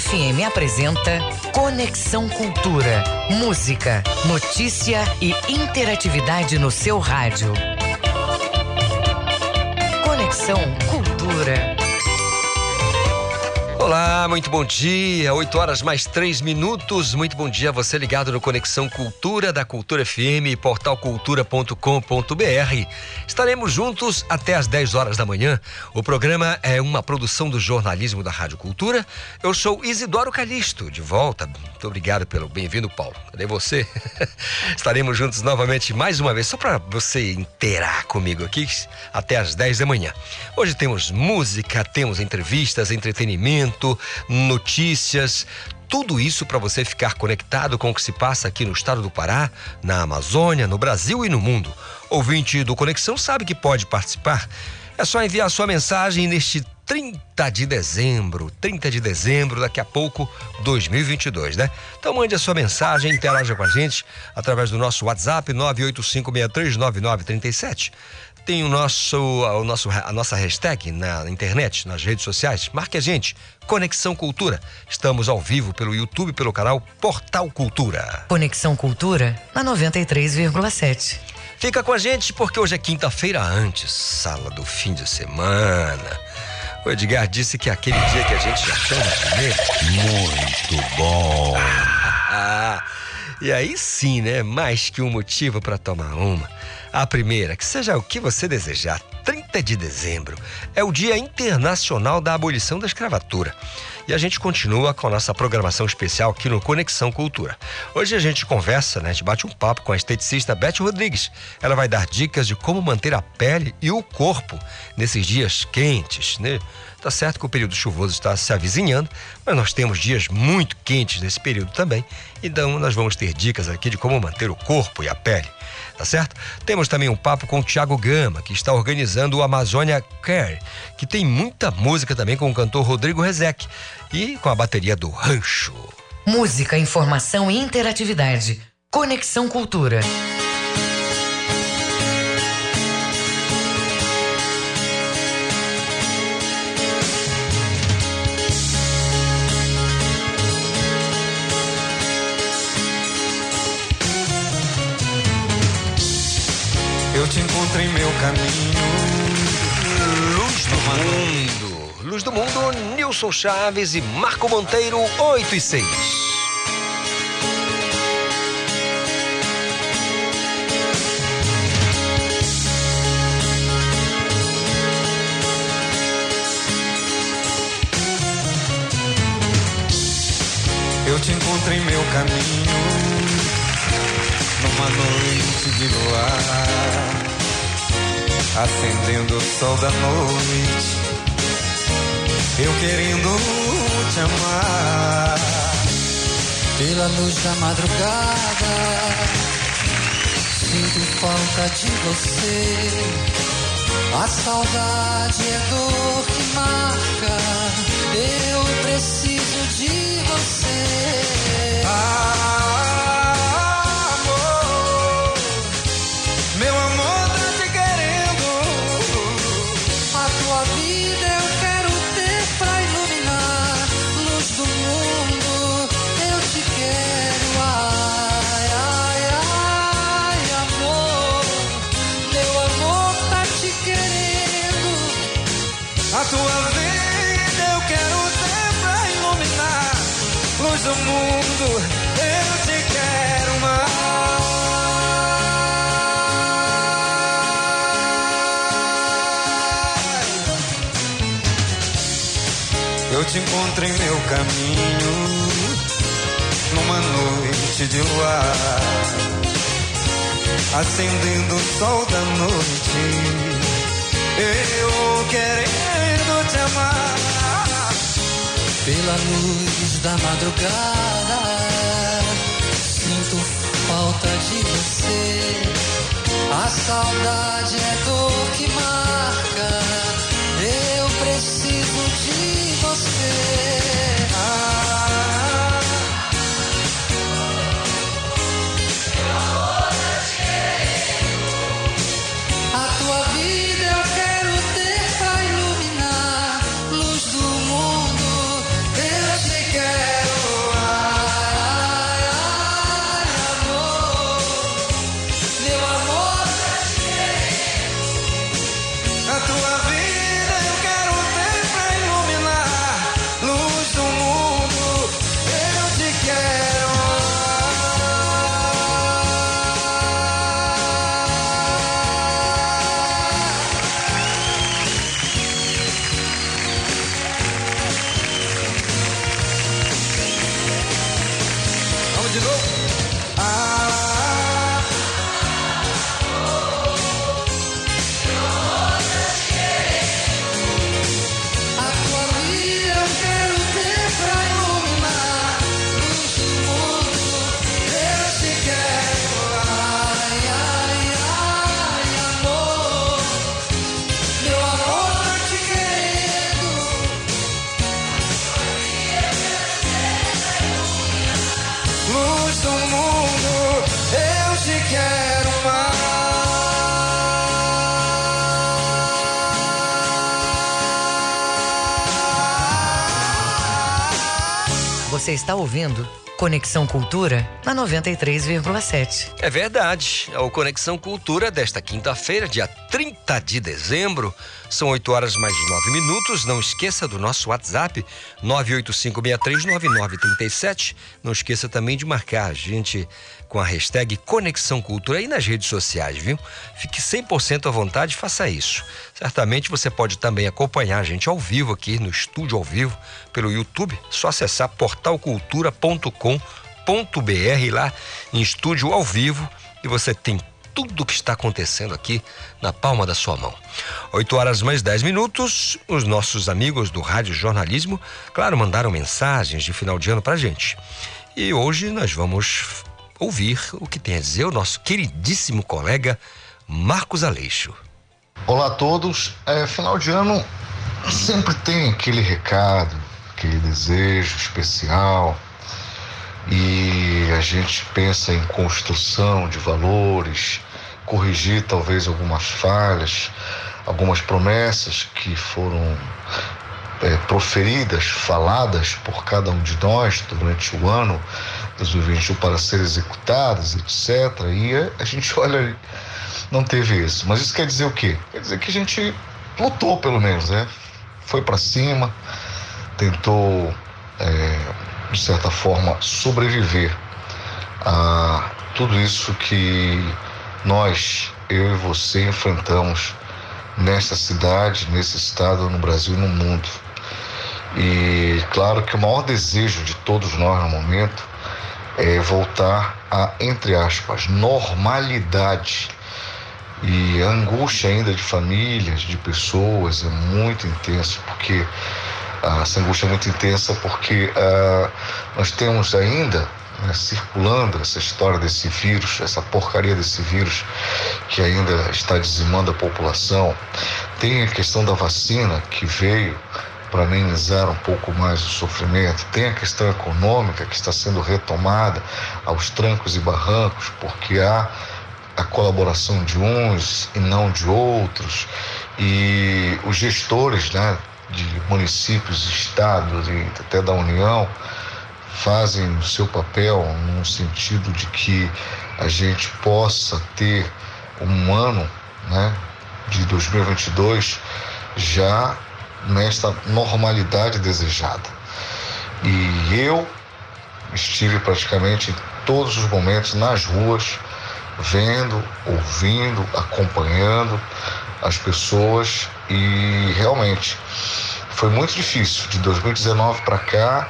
FM apresenta Conexão Cultura. Música, notícia e interatividade no seu rádio. Conexão Cultura. Olá, muito bom dia. 8 horas mais 3 minutos. Muito bom dia. Você ligado no Conexão Cultura da Cultura FM e portalcultura.com.br. Estaremos juntos até às 10 horas da manhã. O programa é uma produção do jornalismo da Rádio Cultura. Eu sou Isidoro Calixto, de volta. Muito obrigado pelo bem-vindo, Paulo. Cadê você? Estaremos juntos novamente mais uma vez, só para você inteirar comigo aqui até às 10 da manhã. Hoje temos música, temos entrevistas, entretenimento notícias, tudo isso para você ficar conectado com o que se passa aqui no estado do Pará, na Amazônia, no Brasil e no mundo. Ouvinte do Conexão sabe que pode participar. É só enviar sua mensagem neste 30 de dezembro, 30 de dezembro, daqui a pouco, 2022, né? Então mande a sua mensagem, interaja com a gente através do nosso WhatsApp 985639937 tem o nosso, o nosso, a nossa hashtag na internet, nas redes sociais. Marque a gente, Conexão Cultura. Estamos ao vivo pelo YouTube, pelo canal Portal Cultura. Conexão Cultura na 93,7. Fica com a gente porque hoje é quinta-feira antes, sala do fim de semana. O Edgar disse que é aquele dia que a gente já chama de. Muito bom. Ah, e aí sim, né? Mais que um motivo para tomar uma. A primeira, que seja o que você desejar, 30 de dezembro, é o Dia Internacional da Abolição da Escravatura. E a gente continua com a nossa programação especial aqui no Conexão Cultura. Hoje a gente conversa, né? A gente bate um papo com a esteticista Beth Rodrigues. Ela vai dar dicas de como manter a pele e o corpo nesses dias quentes, né? Tá certo que o período chuvoso está se avizinhando, mas nós temos dias muito quentes nesse período também. Então nós vamos ter dicas aqui de como manter o corpo e a pele tá certo? Temos também um papo com o Thiago Gama, que está organizando o Amazônia Care, que tem muita música também com o cantor Rodrigo Rezec e com a bateria do Rancho. Música, informação e interatividade. Conexão Cultura. Caminho. Luz do Mundo. Luz do Mundo, Nilson Chaves e Marco Monteiro, 8 e 6. Eu te encontro em meu caminho. Numa noite de luar, acendendo o sol da noite, eu querendo te amar. Pela luz da madrugada, sinto falta de você. A saudade é dor que marca, eu preciso de você. Ah, te encontro em meu caminho, numa noite de luar, acendendo o sol da noite. Eu querendo te amar pela luz da madrugada. Sinto falta de você. A saudade é dor que marca. Eu preciso de você. Está ouvindo Conexão Cultura na 93,7. É verdade. É o Conexão Cultura desta quinta-feira, dia 30 de dezembro. São 8 horas mais 9 minutos. Não esqueça do nosso WhatsApp 985639937. Não esqueça também de marcar a gente com a hashtag Conexão Cultura aí nas redes sociais, viu? Fique 100% à vontade, faça isso. Certamente você pode também acompanhar a gente ao vivo aqui no estúdio ao vivo pelo YouTube. Só acessar portalcultura.com.br lá em estúdio ao vivo e você tem tudo o que está acontecendo aqui na palma da sua mão. 8 horas mais 10 minutos, os nossos amigos do Rádio Jornalismo, claro, mandaram mensagens de final de ano pra gente. E hoje nós vamos ouvir o que tem a dizer o nosso queridíssimo colega Marcos Aleixo. Olá a todos. É, final de ano sempre tem aquele recado, aquele desejo especial e a gente pensa em construção de valores, corrigir talvez algumas falhas, algumas promessas que foram é, proferidas, faladas por cada um de nós durante o ano 2021 para ser executadas, etc. E a gente olha, não teve isso. Mas isso quer dizer o quê? Quer dizer que a gente lutou, pelo menos, né? Foi para cima, tentou, é, de certa forma, sobreviver a tudo isso que nós, eu e você, enfrentamos nessa cidade, nesse estado, no Brasil e no mundo. E claro que o maior desejo de todos nós no momento é voltar a, entre aspas, normalidade. E a angústia ainda de famílias, de pessoas, é muito intensa, porque essa angústia é muito intensa porque uh, nós temos ainda né, circulando essa história desse vírus, essa porcaria desse vírus que ainda está dizimando a população. Tem a questão da vacina que veio para amenizar um pouco mais o sofrimento. Tem a questão econômica que está sendo retomada aos trancos e barrancos, porque há a colaboração de uns e não de outros, e os gestores né, de municípios, estados e até da União fazem o seu papel no sentido de que a gente possa ter um ano né, de 2022 já nesta normalidade desejada. E eu estive praticamente em todos os momentos nas ruas, vendo, ouvindo, acompanhando as pessoas e realmente foi muito difícil. De 2019 para cá,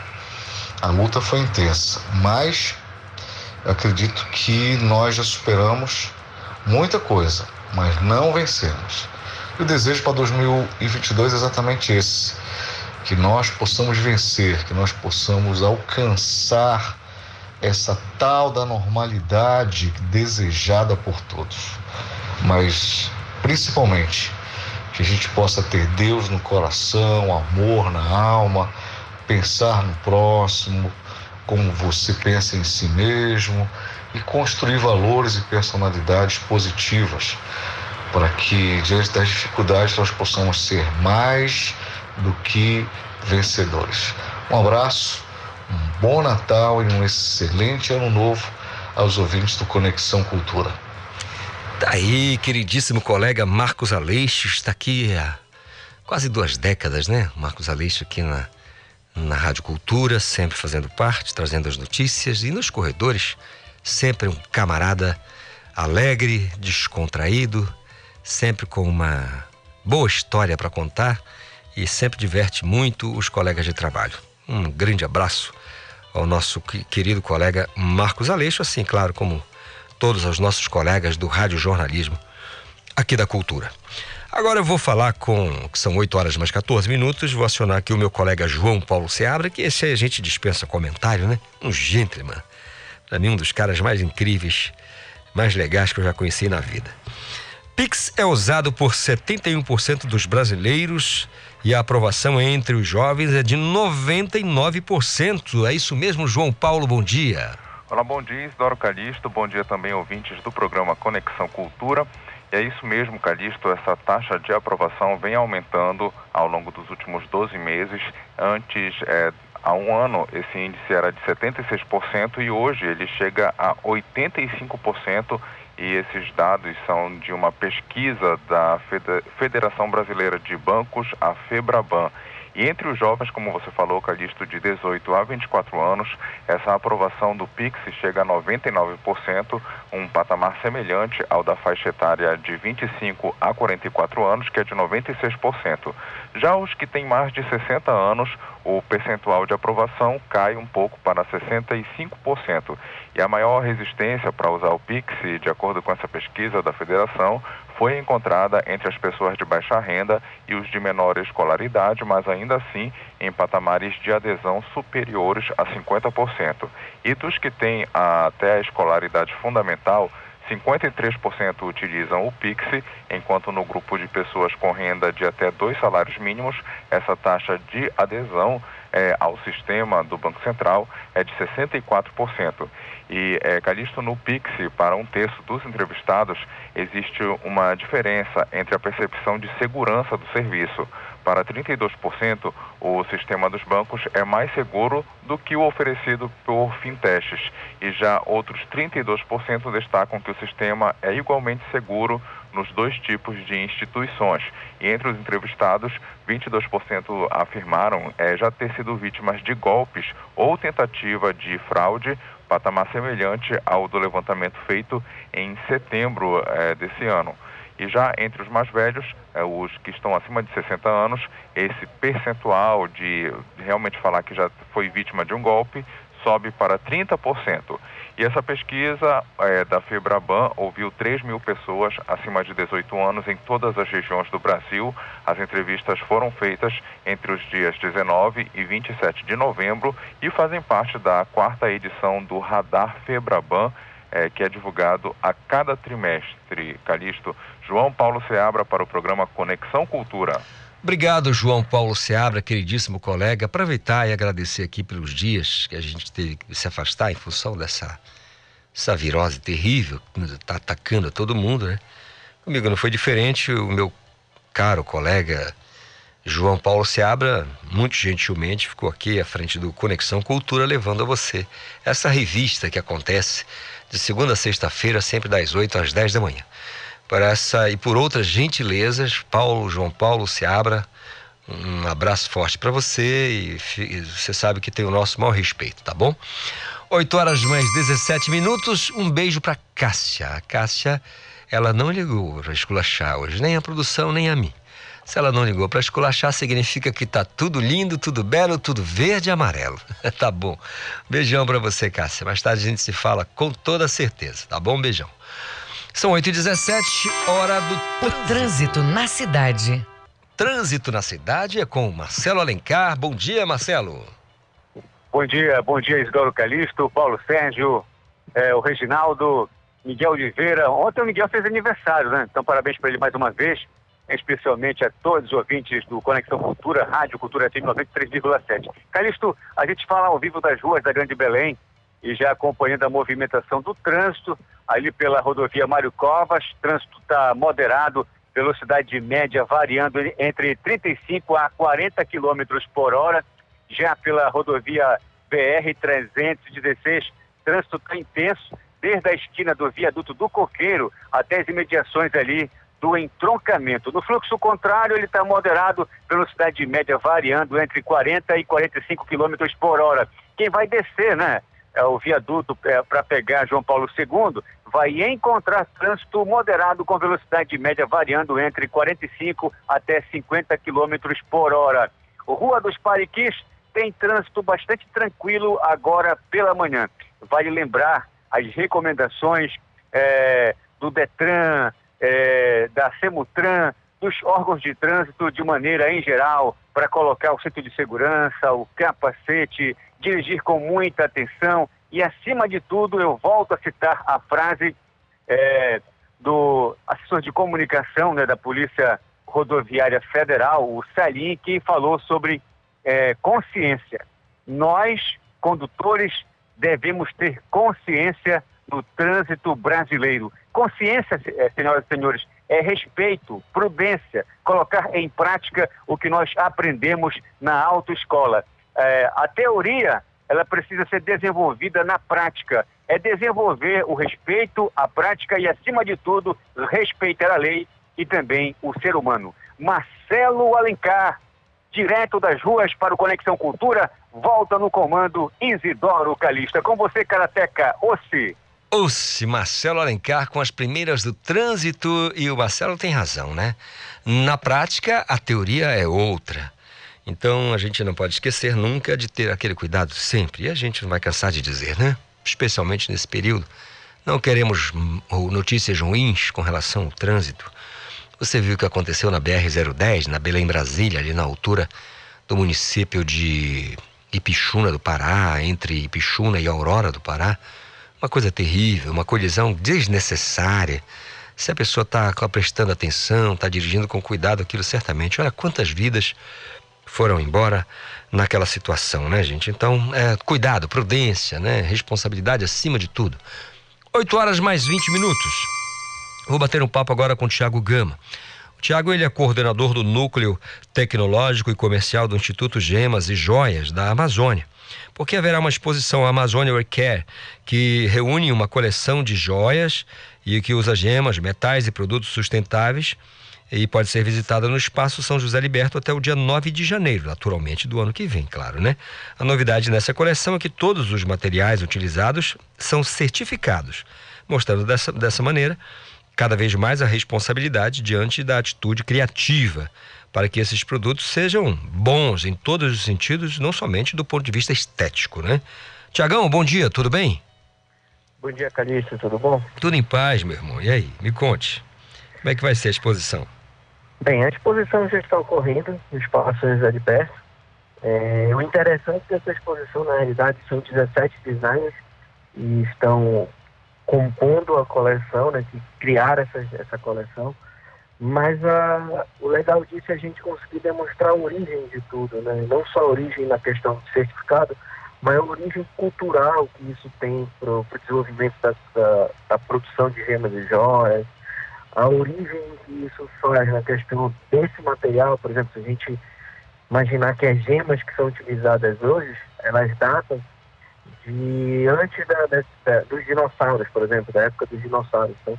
a luta foi intensa, mas acredito que nós já superamos muita coisa, mas não vencemos. E o desejo para 2022 é exatamente esse: que nós possamos vencer, que nós possamos alcançar essa tal da normalidade desejada por todos. Mas, principalmente, que a gente possa ter Deus no coração, amor na alma, pensar no próximo, como você pensa em si mesmo e construir valores e personalidades positivas para que, diante das dificuldades, nós possamos ser mais do que vencedores. Um abraço, um bom Natal e um excelente Ano Novo aos ouvintes do Conexão Cultura. Tá aí, queridíssimo colega Marcos Aleixo, está aqui há quase duas décadas, né? Marcos Aleixo aqui na, na Rádio Cultura, sempre fazendo parte, trazendo as notícias e nos corredores, sempre um camarada alegre, descontraído, sempre com uma boa história para contar e sempre diverte muito os colegas de trabalho. Um grande abraço ao nosso querido colega Marcos Aleixo, assim, claro, como todos os nossos colegas do Rádio Jornalismo aqui da Cultura. Agora eu vou falar com, que são 8 horas mais 14 minutos, vou acionar aqui o meu colega João Paulo Seabra, que esse aí a gente dispensa comentário, né? Um gentleman. Para mim, um dos caras mais incríveis, mais legais que eu já conheci na vida. Pix é usado por 71% dos brasileiros e a aprovação entre os jovens é de 99%. É isso mesmo, João Paulo, bom dia. Olá, bom dia, Isidoro Calixto. Bom dia também, ouvintes do programa Conexão Cultura. E é isso mesmo, Calixto, essa taxa de aprovação vem aumentando ao longo dos últimos 12 meses. Antes, é, Há um ano, esse índice era de 76% e hoje ele chega a 85%. E esses dados são de uma pesquisa da Federação Brasileira de Bancos, a FEBRABAN. E entre os jovens, como você falou, Calixto, de 18 a 24 anos, essa aprovação do PIX chega a 99%, um patamar semelhante ao da faixa etária de 25 a 44 anos, que é de 96%. Já os que têm mais de 60 anos, o percentual de aprovação cai um pouco para 65%. E a maior resistência para usar o Pix, de acordo com essa pesquisa da federação, foi encontrada entre as pessoas de baixa renda e os de menor escolaridade, mas ainda assim em patamares de adesão superiores a 50%. E dos que têm até a escolaridade fundamental, 53% utilizam o Pix, enquanto no grupo de pessoas com renda de até dois salários mínimos, essa taxa de adesão é, ao sistema do Banco Central é de 64%. E, é, Calixto, no Pix, para um terço dos entrevistados, existe uma diferença entre a percepção de segurança do serviço. Para 32%, o sistema dos bancos é mais seguro do que o oferecido por fintechs. E já outros 32% destacam que o sistema é igualmente seguro nos dois tipos de instituições. E entre os entrevistados, 22% afirmaram é, já ter sido vítimas de golpes ou tentativa de fraude, patamar semelhante ao do levantamento feito em setembro é, desse ano. E já entre os mais velhos, é, os que estão acima de 60 anos, esse percentual de realmente falar que já foi vítima de um golpe sobe para 30%. E essa pesquisa é, da Febraban ouviu 3 mil pessoas acima de 18 anos em todas as regiões do Brasil. As entrevistas foram feitas entre os dias 19 e 27 de novembro e fazem parte da quarta edição do Radar Febraban, é, que é divulgado a cada trimestre. Calixto, João Paulo Seabra para o programa Conexão Cultura. Obrigado, João Paulo Seabra, queridíssimo colega. Aproveitar e agradecer aqui pelos dias que a gente teve que se afastar em função dessa essa virose terrível que está atacando todo mundo, né? Comigo não foi diferente. O meu caro colega João Paulo Seabra, muito gentilmente, ficou aqui à frente do Conexão Cultura, levando a você essa revista que acontece de segunda a sexta-feira, sempre das 8 às 10 da manhã por essa e por outras gentilezas, Paulo, João Paulo Seabra, um abraço forte para você e você sabe que tem o nosso maior respeito, tá bom? 8 horas mais 17 minutos, um beijo para Cássia. A Cássia, ela não ligou para esculachar hoje, nem a produção, nem a mim. Se ela não ligou para esculachar, significa que tá tudo lindo, tudo belo, tudo verde e amarelo. tá bom. Beijão para você, Cássia. Mais tarde a gente se fala com toda certeza, tá bom? Beijão. São 8h17, hora do o trânsito na cidade. Trânsito na cidade é com Marcelo Alencar. Bom dia, Marcelo. Bom dia, bom dia, Isidoro Calixto, Paulo Sérgio, é, o Reginaldo, Miguel Oliveira. Ontem o Miguel fez aniversário, né? Então, parabéns para ele mais uma vez, especialmente a todos os ouvintes do Conexão Cultura, Rádio Cultura FM 93,7. Calixto, a gente fala ao vivo das ruas da Grande Belém e já acompanhando a movimentação do trânsito ali pela rodovia Mário Covas. Trânsito está moderado, velocidade média variando entre 35 a 40 quilômetros por hora. Já pela rodovia BR-316, trânsito está intenso, desde a esquina do viaduto do Coqueiro até as imediações ali do entroncamento. No fluxo contrário, ele está moderado, velocidade média variando entre 40 e 45 quilômetros por hora. Quem vai descer, né? É, o viaduto é, para pegar João Paulo II, vai encontrar trânsito moderado com velocidade média variando entre 45 até 50 quilômetros por hora. O Rua dos Pariquis tem trânsito bastante tranquilo agora pela manhã. Vale lembrar as recomendações é, do Detran, é, da Semutran, dos órgãos de trânsito de maneira em geral, para colocar o cinto de segurança, o capacete, dirigir com muita atenção e, acima de tudo, eu volto a citar a frase é, do assessor de comunicação né, da Polícia Rodoviária Federal, o Salim, que falou sobre é, consciência. Nós, condutores, devemos ter consciência no trânsito brasileiro. Consciência, é, senhoras e senhores, é respeito, prudência, colocar em prática o que nós aprendemos na autoescola é, a teoria ela precisa ser desenvolvida na prática. É desenvolver o respeito à prática e, acima de tudo, respeitar a lei e também o ser humano. Marcelo Alencar, direto das ruas para o Conexão Cultura, volta no comando Isidoro Calista. Com você, Karateca Ossi. Ossi, Marcelo Alencar com as primeiras do trânsito e o Marcelo tem razão, né? Na prática, a teoria é outra. Então a gente não pode esquecer nunca de ter aquele cuidado sempre. E a gente não vai cansar de dizer, né? Especialmente nesse período. Não queremos notícias ruins com relação ao trânsito. Você viu o que aconteceu na BR-010, na Belém Brasília, ali na altura do município de Ipixuna do Pará, entre Ipixuna e Aurora do Pará. Uma coisa terrível, uma colisão desnecessária. Se a pessoa está prestando atenção, está dirigindo com cuidado, aquilo certamente. Olha quantas vidas foram embora naquela situação, né, gente? Então, é, cuidado, prudência, né? Responsabilidade acima de tudo. 8 horas mais 20 minutos. Vou bater um papo agora com o Tiago Gama. O Tiago ele é coordenador do Núcleo Tecnológico e Comercial do Instituto Gemas e Joias da Amazônia. Porque haverá uma exposição Amazônia Care que reúne uma coleção de joias e que usa gemas, metais e produtos sustentáveis e pode ser visitada no Espaço São José Liberto até o dia 9 de janeiro, naturalmente do ano que vem, claro, né? A novidade nessa coleção é que todos os materiais utilizados são certificados, mostrando dessa, dessa maneira cada vez mais a responsabilidade diante da atitude criativa para que esses produtos sejam bons em todos os sentidos, não somente do ponto de vista estético, né? Tiagão, bom dia, tudo bem? Bom dia, Calixto, tudo bom? Tudo em paz, meu irmão. E aí, me conte, como é que vai ser a exposição? Bem, a exposição já está ocorrendo no Espaço José de Perto. É, o interessante dessa exposição, na realidade, são 17 designers e estão compondo a coleção, né, que criaram essa, essa coleção. Mas a, o legal disso é a gente conseguir demonstrar a origem de tudo, né? não só a origem na questão do certificado, mas a origem cultural que isso tem para o desenvolvimento da, da, da produção de gemas e joias, a origem que isso faz na questão desse material, por exemplo, se a gente imaginar que as gemas que são utilizadas hoje, elas datam de antes da, da, dos dinossauros, por exemplo, da época dos dinossauros. Então,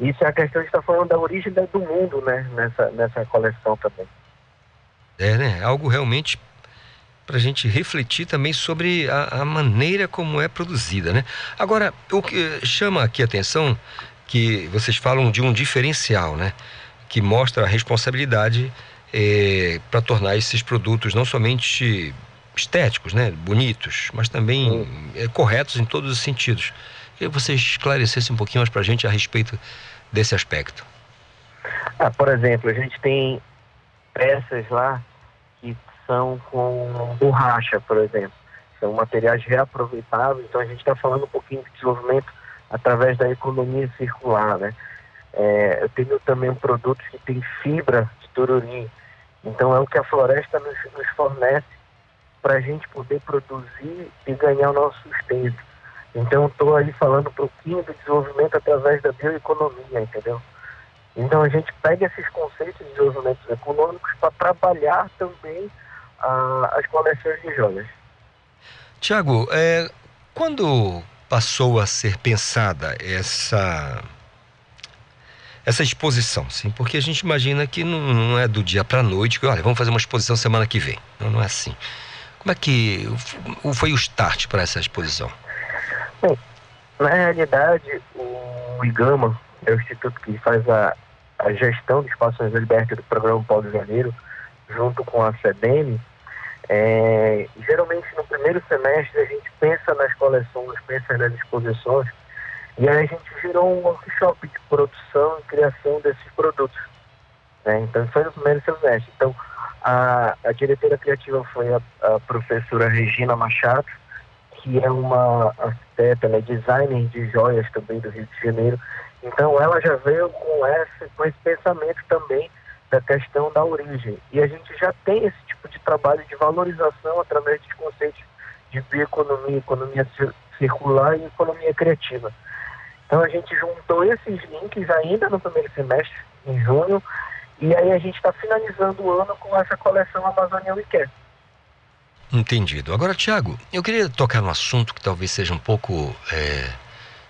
isso é a questão de estar falando da origem do mundo, né, nessa, nessa coleção também. É, né? Algo realmente para a gente refletir também sobre a, a, maneira como é produzida, né? Agora, o que chama aqui a atenção que vocês falam de um diferencial, né? Que mostra a responsabilidade é, para tornar esses produtos não somente estéticos, né? Bonitos, mas também é, corretos em todos os sentidos. Que você esclarecesse um pouquinho mais para a gente a respeito desse aspecto. Ah, por exemplo, a gente tem peças lá que são com borracha, por exemplo. São materiais reaproveitáveis, então a gente está falando um pouquinho de desenvolvimento através da economia circular, né? É, eu tenho também um produto que tem fibra de tururi, então é o que a floresta nos, nos fornece para a gente poder produzir e ganhar o nosso sustento. Então estou aí falando um pouquinho do desenvolvimento através da bioeconomia, entendeu? Então a gente pega esses conceitos de desenvolvimento econômicos para trabalhar também ah, as coleções de joias. Tiago, é, quando passou a ser pensada essa essa exposição, sim, porque a gente imagina que não, não é do dia para a noite que, olha, vamos fazer uma exposição semana que vem. Não, não é assim. Como é que foi o start para essa exposição? Bem, na realidade, o IGAMA é o instituto que faz a, a gestão de espaços libertos do programa Paulo Janeiro, junto com a CEDEM, é, geralmente no primeiro semestre a gente pensa nas coleções, pensa nas exposições, e aí a gente gerou um workshop de produção e criação desses produtos. Né? Então foi no primeiro semestre. Então a, a diretora criativa foi a, a, professora Regina Machado, que é uma arquiteta, né, designer de joias também do Rio de Janeiro. Então ela já veio com esse, com esse pensamento também da questão da origem. E a gente já tem esse tipo de trabalho de valorização através dos conceitos de bioeconomia, economia circular e economia criativa. Então a gente juntou esses links ainda no primeiro semestre, em junho, e aí a gente está finalizando o ano com essa coleção Amazônia We Care. Entendido. Agora, Tiago, eu queria tocar num assunto que talvez seja um pouco é,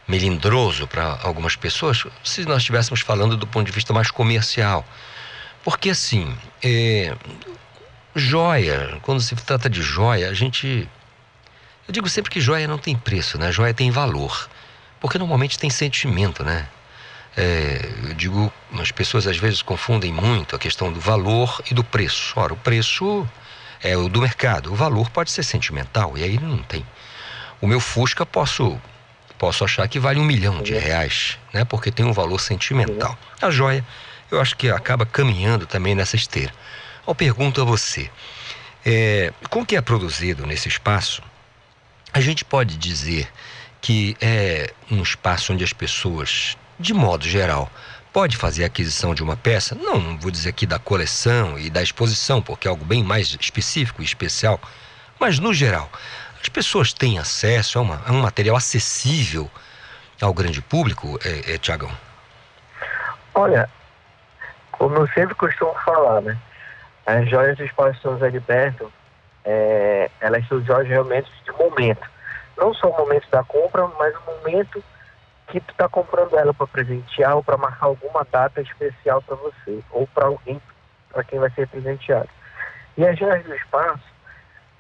melindroso para algumas pessoas, se nós estivéssemos falando do ponto de vista mais comercial. Porque, assim, é, joia, quando se trata de joia, a gente. Eu digo sempre que joia não tem preço, né? Joia tem valor. Porque normalmente tem sentimento, né? É, eu digo, as pessoas às vezes confundem muito a questão do valor e do preço. Ora, o preço é o do mercado, o valor pode ser sentimental, e aí não tem. O meu Fusca posso posso achar que vale um milhão de reais, né? Porque tem um valor sentimental. A joia, eu acho que acaba caminhando também nessa esteira. Eu pergunto a você, é, com o que é produzido nesse espaço, a gente pode dizer que é um espaço onde as pessoas de modo geral, pode fazer a aquisição de uma peça, não, vou dizer aqui da coleção e da exposição, porque é algo bem mais específico e especial, mas no geral, as pessoas têm acesso a, uma, a um material acessível ao grande público, é, é Tiagão? Olha, como eu sempre costumo falar, né? As joias do Espaço São José de é, elas são joias realmente de momento. Não só o momento da compra, mas o momento que tu está comprando ela para presentear ou para marcar alguma data especial para você ou para alguém para quem vai ser presenteado. E as joias do espaço,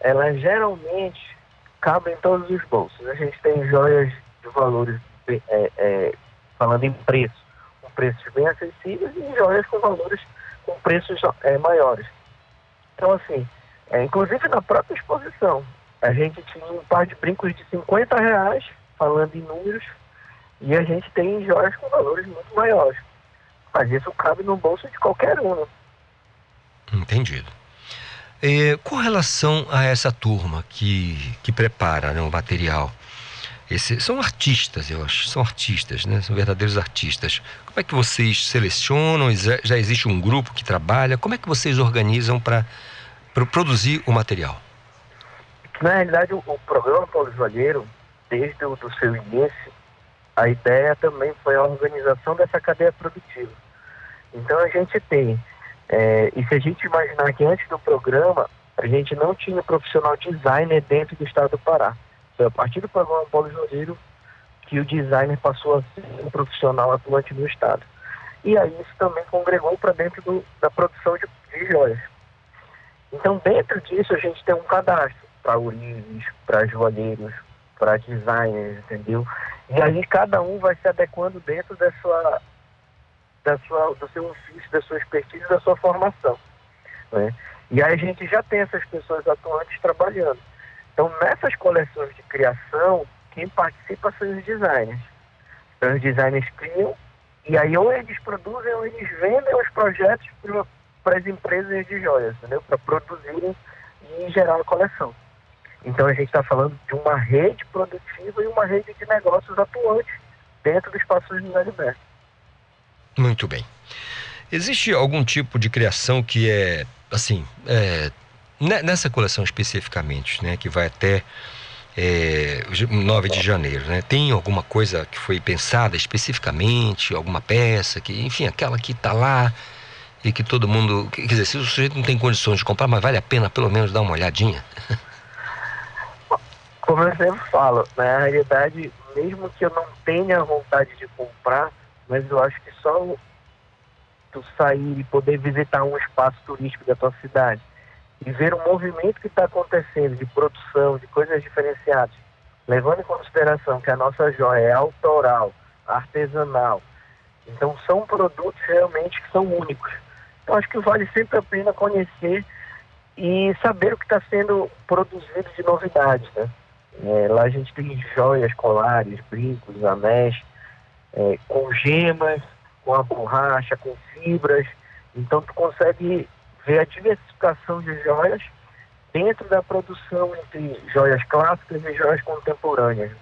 elas geralmente cabem em todos os bolsos. A gente tem joias de valores, é, é, falando em preço, com preços bem acessíveis e joias com valores com preços é, maiores. Então, assim, é, inclusive na própria exposição, a gente tinha um par de brincos de 50 reais, falando em números, e a gente tem joias com valores muito maiores. Mas isso cabe no bolso de qualquer um. Né? Entendido. É, com relação a essa turma que, que prepara né, o material, esse, são artistas, eu acho, são artistas, né? São verdadeiros artistas. Como é que vocês selecionam? Já existe um grupo que trabalha? Como é que vocês organizam para produzir o material? Na realidade, o, o programa Paulo Joalheiro, desde o do seu início, a ideia também foi a organização dessa cadeia produtiva. Então a gente tem, é, e se a gente imaginar que antes do programa a gente não tinha profissional designer dentro do estado do Pará. Foi a partir do programa Paulo Joreiro que o designer passou a ser um profissional atuante no estado. E aí isso também congregou para dentro do, da produção de, de joias. Então dentro disso a gente tem um cadastro para ourives, para joalheiros, para designers, entendeu? E aí cada um vai se adequando dentro da sua, da sua, do seu ofício, da sua expertise, da sua formação. Né? E aí a gente já tem essas pessoas atuantes trabalhando. Então nessas coleções de criação, quem participa são os designers. Então os designers criam e aí ou eles produzem ou eles vendem os projetos para as empresas de joias? Para produzirem e gerar a coleção. Então a gente está falando de uma rede produtiva e uma rede de negócios atuante dentro do espaço José Liberto. Muito bem. Existe algum tipo de criação que é, assim, é, nessa coleção especificamente, né, que vai até é, 9 de janeiro, né? Tem alguma coisa que foi pensada especificamente, alguma peça, que, enfim, aquela que está lá e que todo mundo. Quer dizer, se o sujeito não tem condições de comprar, mas vale a pena pelo menos dar uma olhadinha. como eu sempre falo, na realidade, mesmo que eu não tenha vontade de comprar, mas eu acho que só tu sair e poder visitar um espaço turístico da tua cidade e ver o movimento que está acontecendo de produção, de coisas diferenciadas, levando em consideração que a nossa joia é autoral, artesanal, então são produtos realmente que são únicos. Então acho que vale sempre a pena conhecer e saber o que está sendo produzido de novidades, né? É, lá a gente tem joias, colares, brincos, anéis, é, com gemas, com a borracha, com fibras. Então tu consegue ver a diversificação de joias dentro da produção entre joias clássicas e joias contemporâneas. Né?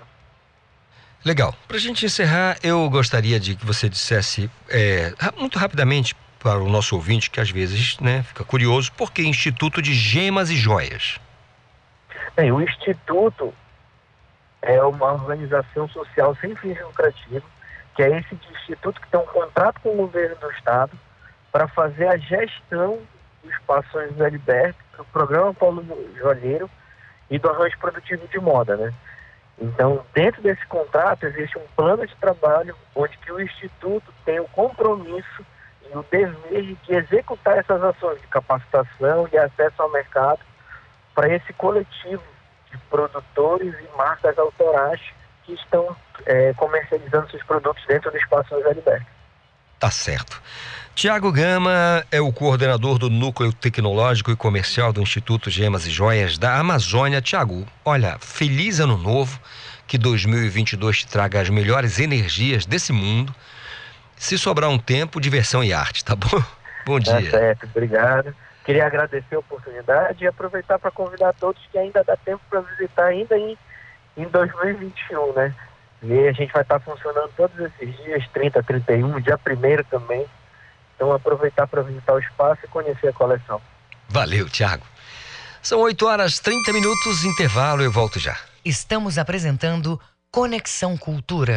Legal. Para a gente encerrar, eu gostaria de que você dissesse é, muito rapidamente para o nosso ouvinte que às vezes né, fica curioso, por que Instituto de Gemas e Joias? Bem, o Instituto é uma organização social sem fins lucrativos, que é esse instituto que tem um contrato com o governo do Estado para fazer a gestão do espaço São José Liberto, o programa Paulo Joalheiro, e do arranjo produtivo de moda, né? Então, dentro desse contrato existe um plano de trabalho onde que o Instituto tem o compromisso e o dever de executar essas ações de capacitação e acesso ao mercado para esse coletivo de produtores e marcas autorais que estão é, comercializando seus produtos dentro do espaço José Liberto. Tá certo. Tiago Gama é o coordenador do Núcleo Tecnológico e Comercial do Instituto Gemas e Joias da Amazônia. Tiago, olha, feliz ano novo, que 2022 te traga as melhores energias desse mundo. Se sobrar um tempo, diversão e arte, tá bom? Bom tá dia. Tá certo, obrigado. Queria agradecer a oportunidade e aproveitar para convidar todos que ainda dá tempo para visitar ainda em, em 2021, né? E a gente vai estar funcionando todos esses dias, 30, 31, dia 1 também. Então aproveitar para visitar o espaço e conhecer a coleção. Valeu, Tiago. São 8 horas 30 minutos, intervalo, eu volto já. Estamos apresentando Conexão Cultura.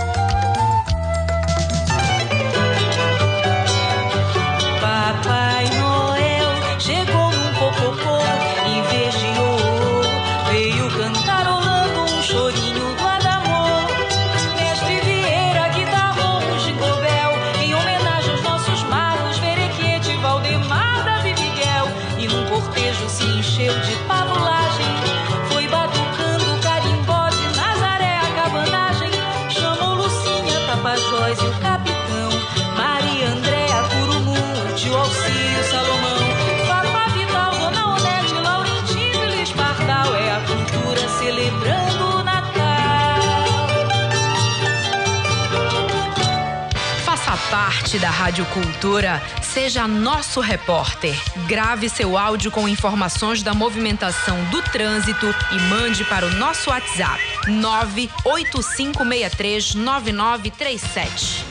Da Rádio Cultura, seja nosso repórter. Grave seu áudio com informações da movimentação do trânsito e mande para o nosso WhatsApp 985639937.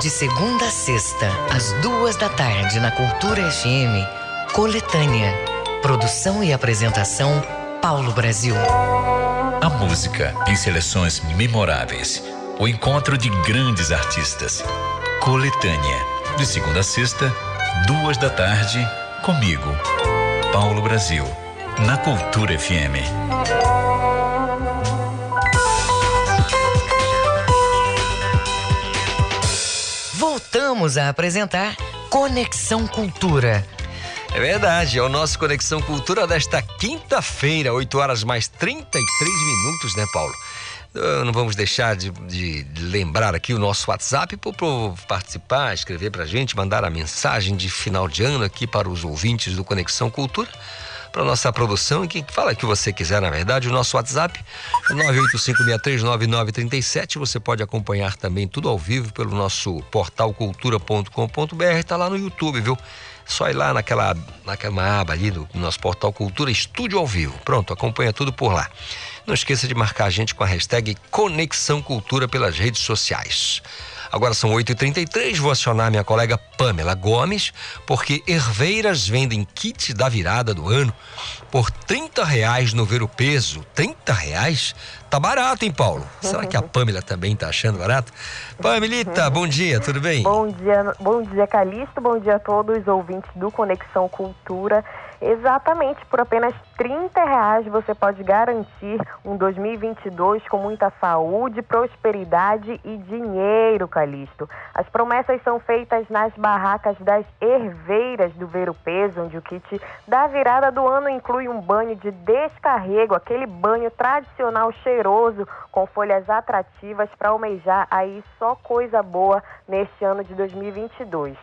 De segunda a sexta, às duas da tarde, na Cultura FM, Coletânea. Produção e apresentação, Paulo Brasil. A música em seleções memoráveis o encontro de grandes artistas. Coletânea, de segunda a sexta, duas da tarde, comigo, Paulo Brasil, na Cultura FM. Voltamos a apresentar Conexão Cultura. É verdade, é o nosso Conexão Cultura desta quinta-feira, 8 horas mais 33 minutos, né, Paulo? Não vamos deixar de, de lembrar aqui o nosso WhatsApp para participar, escrever para a gente, mandar a mensagem de final de ano aqui para os ouvintes do Conexão Cultura, para nossa produção, e que fala que você quiser, na verdade, o nosso WhatsApp é 985639937. Você pode acompanhar também tudo ao vivo pelo nosso portal cultura.com.br, está lá no YouTube, viu? Só ir lá naquela, naquela aba ali do nosso portal Cultura Estúdio ao Vivo. Pronto, acompanha tudo por lá. Não esqueça de marcar a gente com a hashtag Conexão Cultura pelas redes sociais. Agora são 8h33, vou acionar minha colega Pamela Gomes, porque Herveiras vendem kit da virada do ano por 30 reais no Ver o Peso. 30 reais? Tá barato, hein, Paulo? Será que a Pamela também tá achando barato? Pamelita, bom dia, tudo bem? Bom dia, bom dia, Calixto, bom dia a todos os ouvintes do Conexão Cultura. Exatamente, por apenas 30 reais você pode garantir um 2022 com muita saúde, prosperidade e dinheiro, Calixto. As promessas são feitas nas barracas das herveiras do Ver o Peso, onde o kit da virada do ano inclui um banho de descarrego, aquele banho tradicional cheiroso com folhas atrativas para almejar aí só coisa boa neste ano de 2022.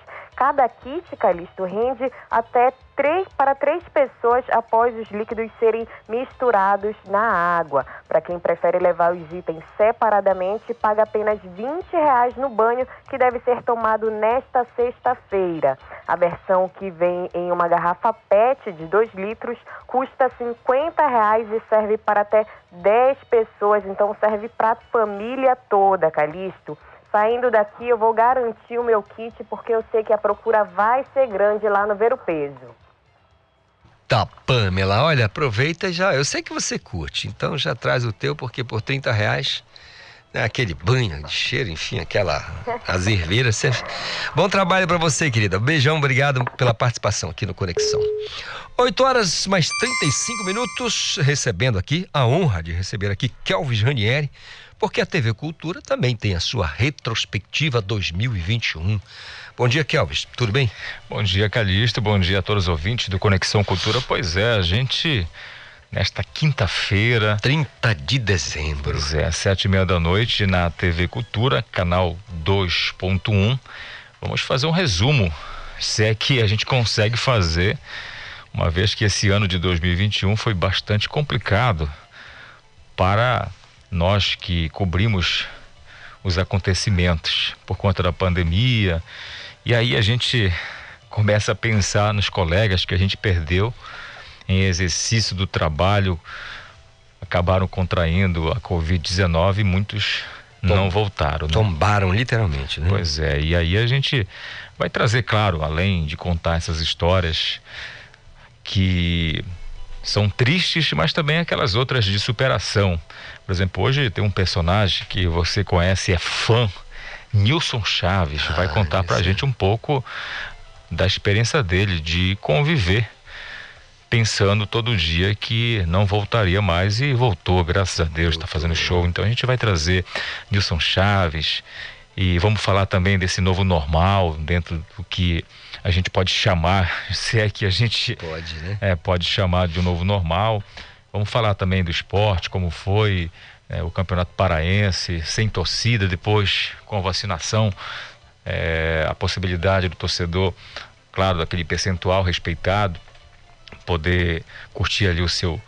Cada kit, Calixto, rende até três, para três pessoas após os líquidos serem misturados na água. Para quem prefere levar os itens separadamente, paga apenas 20 reais no banho que deve ser tomado nesta sexta-feira. A versão que vem em uma garrafa PET de 2 litros custa 50 reais e serve para até 10 pessoas, então serve para a família toda, Calixto. Saindo daqui, eu vou garantir o meu kit porque eu sei que a procura vai ser grande lá no Ver o Peso. Tá, Pamela, olha, aproveita já. Eu sei que você curte, então já traz o teu, porque por 30 reais, né, aquele banho de cheiro, enfim, aquela azerveira. Você... Bom trabalho para você, querida. Beijão, obrigado pela participação aqui no Conexão. 8 horas mais 35 minutos, recebendo aqui a honra de receber aqui Kelvis Ranieri, porque a TV Cultura também tem a sua retrospectiva 2021. Bom dia, Kelvis. Tudo bem? Bom dia, Calixto. Bom dia a todos os ouvintes do Conexão Cultura. Pois é, a gente nesta quinta-feira. 30 de dezembro. Pois é, sete e meia da noite na TV Cultura, canal 2.1. Vamos fazer um resumo, se é que a gente consegue fazer, uma vez que esse ano de 2021 foi bastante complicado para nós que cobrimos os acontecimentos por conta da pandemia. E aí a gente começa a pensar nos colegas que a gente perdeu em exercício do trabalho, acabaram contraindo a Covid-19 e muitos Tom, não voltaram. Né? Tombaram literalmente, né? Pois é, e aí a gente vai trazer, claro, além de contar essas histórias que são tristes, mas também aquelas outras de superação. Por exemplo, hoje tem um personagem que você conhece, é fã, Nilson Chaves, ah, vai contar pra gente um pouco da experiência dele de conviver pensando todo dia que não voltaria mais e voltou, graças a Deus, está fazendo show. Então a gente vai trazer Nilson Chaves e vamos falar também desse novo normal dentro do que a gente pode chamar, se é que a gente pode, né? é, pode chamar de um novo normal. Vamos falar também do esporte, como foi é, o Campeonato Paraense, sem torcida, depois com a vacinação, é, a possibilidade do torcedor, claro, daquele percentual respeitado, poder curtir ali o seu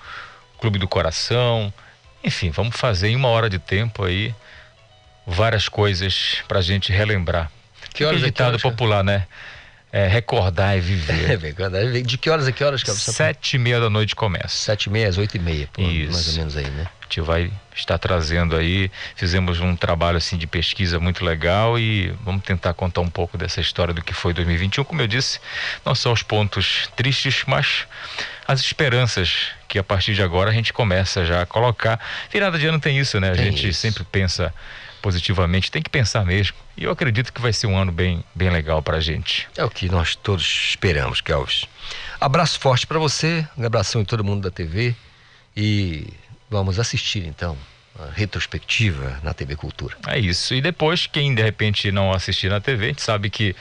clube do coração. Enfim, vamos fazer em uma hora de tempo aí várias coisas para a gente relembrar. Que horas, é ditado popular, né? é, recordar e viver. É, recordar e viver. De que horas a que horas? Sete e meia da noite começa. Sete e meia às oito e meia, pô, Isso. mais ou menos aí, né? A gente vai estar trazendo aí, fizemos um trabalho assim de pesquisa muito legal e vamos tentar contar um pouco dessa história do que foi 2021, como eu disse, não só os pontos tristes, mas as esperanças que a partir de agora a gente começa já a colocar. Virada de ano tem isso, né? A tem gente isso. sempre pensa positivamente, tem que pensar mesmo. E eu acredito que vai ser um ano bem, bem legal para a gente. É o que nós todos esperamos, Kelvis. Abraço forte para você, um abração em todo mundo da TV e vamos assistir então a retrospectiva na TV Cultura. É isso. E depois, quem de repente não assistir na TV, a gente sabe que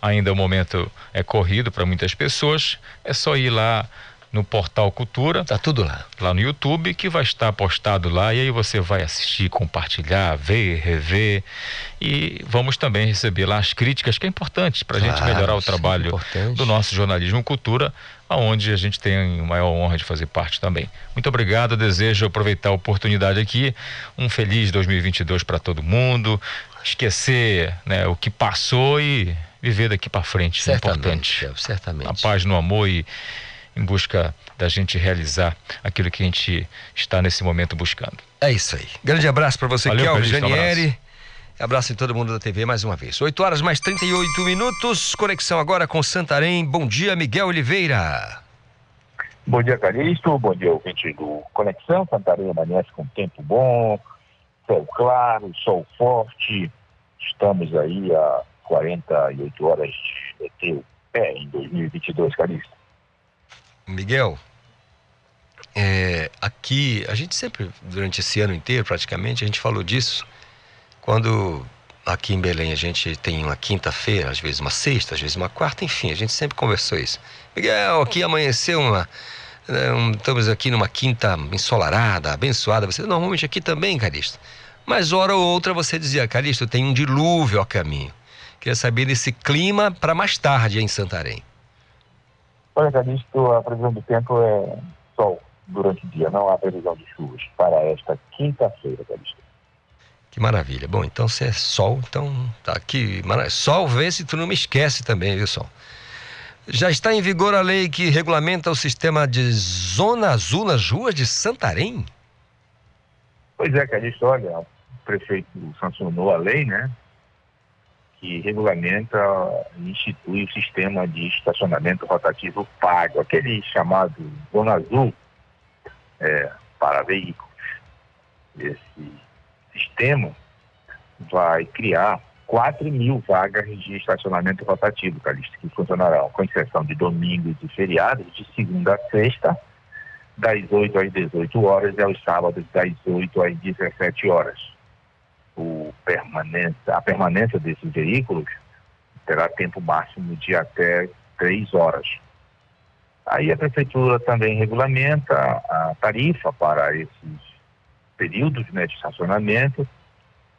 ainda o momento é corrido para muitas pessoas, é só ir lá no portal Cultura. Tá tudo lá. Lá no YouTube, que vai estar postado lá e aí você vai assistir, compartilhar, ver, rever. E vamos também receber lá as críticas, que é importante para a claro, gente melhorar o trabalho é do nosso jornalismo Cultura, aonde a gente tem a maior honra de fazer parte também. Muito obrigado, desejo aproveitar a oportunidade aqui. Um feliz 2022 para todo mundo. Esquecer né, o que passou e viver daqui para frente. Certamente, é importante. certamente. A paz no amor e em busca da gente realizar aquilo que a gente está nesse momento buscando. É isso aí. Grande abraço para você, Valeu, Kelvin Janieri. Um abraço. abraço em todo mundo da TV mais uma vez. 8 horas mais 38 minutos. Conexão agora com Santarém. Bom dia, Miguel Oliveira. Bom dia, Calixto. Bom dia, ouvinte do Conexão. Santarém amanhece com tempo bom, céu claro, sol forte. Estamos aí a 48 horas de meter o pé em 2022, Calixto. Miguel, é, aqui, a gente sempre, durante esse ano inteiro, praticamente, a gente falou disso. Quando aqui em Belém a gente tem uma quinta-feira, às vezes uma sexta, às vezes uma quarta, enfim, a gente sempre conversou isso. Miguel, aqui amanheceu uma. Né, um, estamos aqui numa quinta ensolarada, abençoada. Você, normalmente aqui também, Calixto. Mas hora ou outra você dizia, Calixto, tem um dilúvio a caminho. Queria saber desse clima para mais tarde em Santarém. Olha, Calixto, a previsão do tempo é sol durante o dia, não há previsão de chuvas para esta quinta-feira, Calixto. Que maravilha. Bom, então se é sol, então tá aqui. Sol vê se tu não me esquece também, viu, Sol? Já está em vigor a lei que regulamenta o sistema de zona azul nas ruas de Santarém? Pois é, Calixto, olha, o prefeito sancionou a lei, né? Que regulamenta e institui o sistema de estacionamento rotativo pago, aquele chamado Zona Azul é, para veículos. Esse sistema vai criar 4 mil vagas de estacionamento rotativo, Calixto, que funcionarão com exceção de domingos e feriados, de segunda a sexta, das 8 às 18 horas e aos sábados, das 8 às 17 horas. O permanência, a permanência desses veículos terá tempo máximo de até 3 horas. Aí a prefeitura também regulamenta a tarifa para esses períodos né, de estacionamento,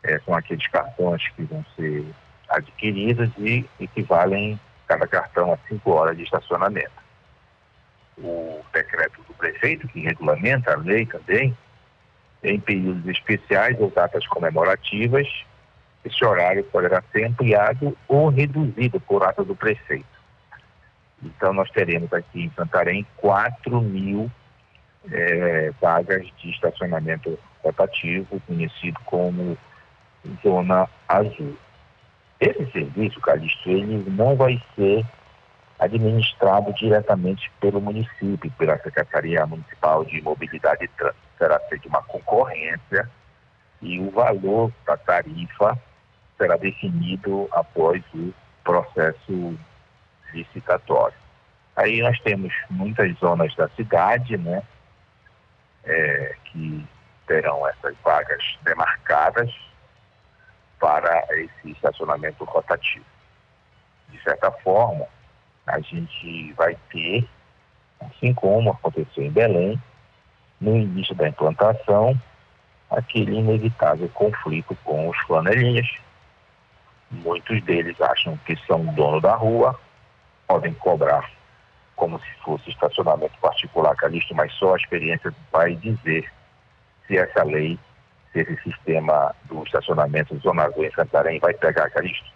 é, são aqueles cartões que vão ser adquiridos e equivalem cada cartão a cinco horas de estacionamento. O decreto do prefeito, que regulamenta a lei também, em períodos especiais ou datas comemorativas, esse horário poderá ser ampliado ou reduzido por ato do prefeito. Então, nós teremos aqui em Santarém 4 mil é, vagas de estacionamento rotativo, conhecido como Zona Azul. Esse serviço, Calixto, ele não vai ser administrado diretamente pelo município, pela Secretaria Municipal de Mobilidade e Trânsito. Será feita uma concorrência e o valor da tarifa será definido após o processo licitatório. Aí nós temos muitas zonas da cidade, né, é, que terão essas vagas demarcadas para esse estacionamento rotativo. De certa forma, a gente vai ter, assim como aconteceu em Belém, no início da implantação, aquele inevitável conflito com os flanelinhas. Muitos deles acham que são dono da rua, podem cobrar como se fosse estacionamento particular, Calixto, mas só a experiência vai dizer se essa lei, se esse sistema do estacionamento Zona Azul em Santarém vai pegar, Calixto.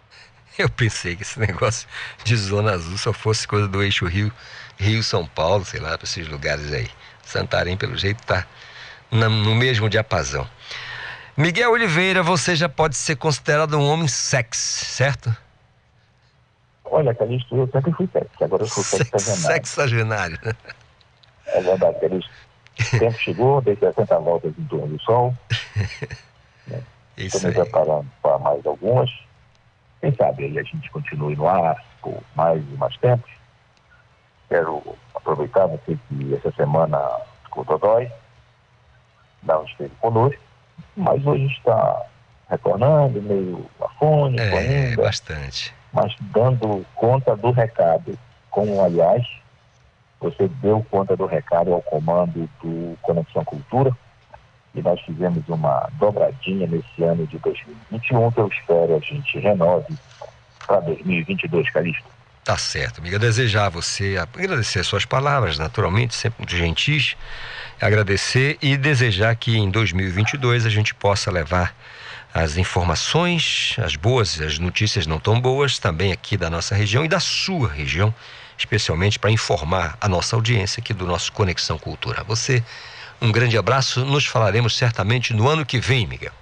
Eu pensei que esse negócio de Zona Azul só fosse coisa do eixo Rio, Rio-São Paulo, sei lá, para esses lugares aí. Santarém, pelo jeito, está no mesmo diapasão. Miguel Oliveira, você já pode ser considerado um homem sexy, certo? Olha, Calixto, eu sempre fui sexy, agora eu sou sexagenário. Sexagenário. É verdade, Calixto. O tempo chegou, dei 60 voltas em torno do Sol. Né? Estou me preparando para mais algumas. Quem sabe aí a gente continue no ar por mais e mais tempos. Quero aproveitar você que essa semana ficou dodói, não esteve conosco, mas hoje está retornando, meio afônico é, ainda. bastante mas dando conta do recado, como aliás você deu conta do recado ao comando do Conexão Cultura, e nós fizemos uma dobradinha nesse ano de 2021 que eu espero a gente renove para 2022, Calixto. Tá certo, amiga. Desejar a você, agradecer as suas palavras, naturalmente, sempre gentis, agradecer e desejar que em 2022 a gente possa levar as informações, as boas, as notícias não tão boas, também aqui da nossa região e da sua região, especialmente para informar a nossa audiência aqui do nosso Conexão Cultura. Você, um grande abraço, nos falaremos certamente no ano que vem, Miguel.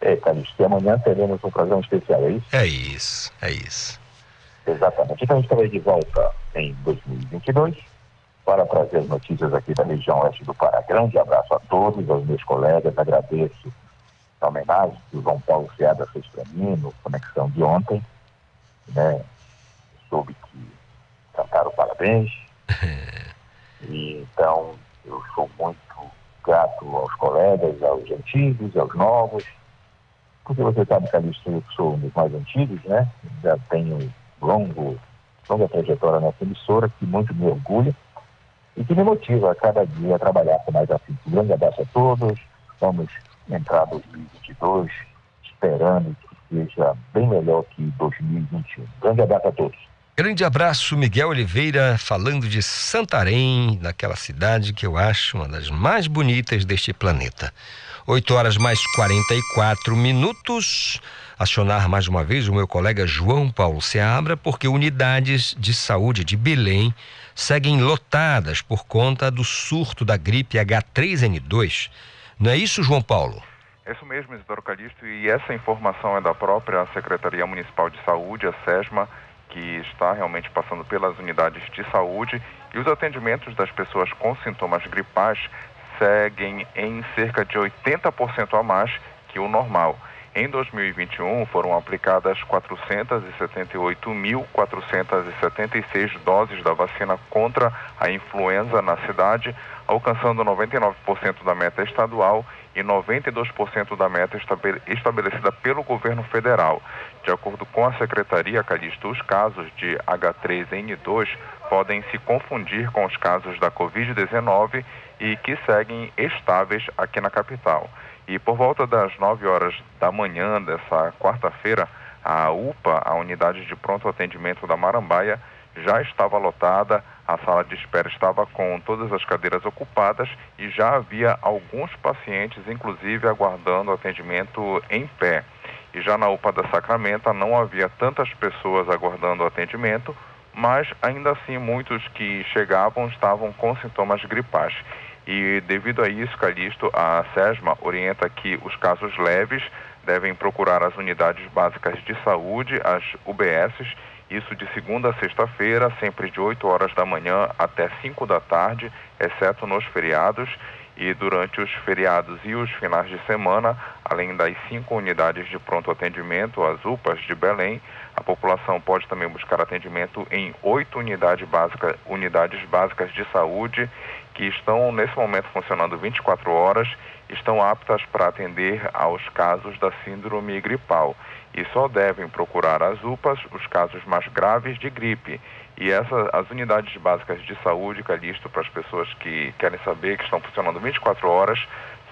É, Calixto, e amanhã teremos um programa especial, é isso? É isso, é isso. Exatamente. Então a gente estará de volta em 2022 para trazer notícias aqui da região oeste do Pará. Grande abraço a todos, aos meus colegas, agradeço a homenagem que o João Paulo Fiada fez para mim no Conexão de ontem, né? Soube que cantaram parabéns. e, então, eu sou muito grato aos colegas, aos antigos, aos novos, porque você sabe, Calixto, eu sou um dos mais antigos, né? Já tenho longo, longa trajetória nessa emissora, que muito me orgulha e que me motiva a cada dia a trabalhar com mais afinco. Um grande abraço a todos, vamos entrar 2022 esperando que seja bem melhor que 2021. Grande abraço a todos. Grande abraço, Miguel Oliveira, falando de Santarém, daquela cidade que eu acho uma das mais bonitas deste planeta. 8 horas mais 44 minutos. Acionar mais uma vez o meu colega João Paulo Seabra, porque unidades de saúde de Belém seguem lotadas por conta do surto da gripe H3N2. Não é isso, João Paulo? É isso mesmo, Isidoro Calixto, e essa informação é da própria Secretaria Municipal de Saúde, a SESMA, que está realmente passando pelas unidades de saúde e os atendimentos das pessoas com sintomas gripais seguem em cerca de 80% a mais que o normal. Em 2021, foram aplicadas 478.476 doses da vacina contra a influenza na cidade, alcançando 99% da meta estadual e 92% da meta estabelecida pelo governo federal. De acordo com a Secretaria Calixto, os casos de H3N2 podem se confundir com os casos da Covid-19 e que seguem estáveis aqui na capital. E por volta das 9 horas da manhã dessa quarta-feira, a UPA, a unidade de pronto atendimento da Marambaia, já estava lotada, a sala de espera estava com todas as cadeiras ocupadas e já havia alguns pacientes, inclusive, aguardando atendimento em pé. E já na UPA da Sacramenta não havia tantas pessoas aguardando atendimento, mas ainda assim muitos que chegavam estavam com sintomas gripais. E devido a isso, Calixto, a SESMA orienta que os casos leves devem procurar as unidades básicas de saúde, as UBSs, isso de segunda a sexta-feira, sempre de 8 horas da manhã até 5 da tarde, exceto nos feriados. E durante os feriados e os finais de semana, além das cinco unidades de pronto atendimento, as UPAs de Belém, a população pode também buscar atendimento em oito unidades, básica, unidades básicas de saúde que estão nesse momento funcionando 24 horas, estão aptas para atender aos casos da síndrome gripal e só devem procurar as UPAs os casos mais graves de gripe. E essa, as unidades básicas de saúde, Calixto, para as pessoas que querem saber, que estão funcionando 24 horas,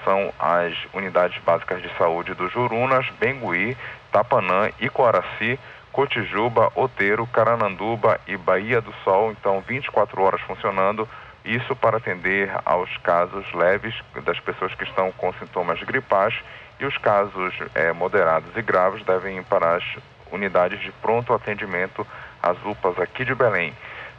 são as unidades básicas de saúde do Jurunas, Bengui, Tapanã, Icoaraci, Cotijuba, Oteiro, Carananduba e Bahia do Sol. Então, 24 horas funcionando isso para atender aos casos leves das pessoas que estão com sintomas gripais e os casos é, moderados e graves devem ir para as unidades de pronto atendimento, as UPAs aqui de Belém.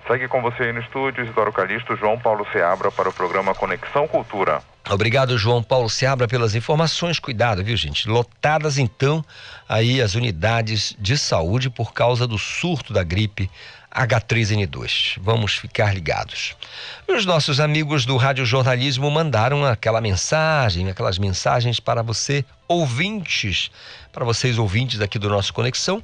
Segue com você aí no estúdio, Isidoro Calixto, João Paulo Seabra para o programa Conexão Cultura. Obrigado, João Paulo Seabra, pelas informações. Cuidado, viu, gente? Lotadas, então, aí as unidades de saúde por causa do surto da gripe H3N2. Vamos ficar ligados. Os nossos amigos do Rádio Jornalismo mandaram aquela mensagem, aquelas mensagens para você, ouvintes, para vocês ouvintes aqui do nosso Conexão,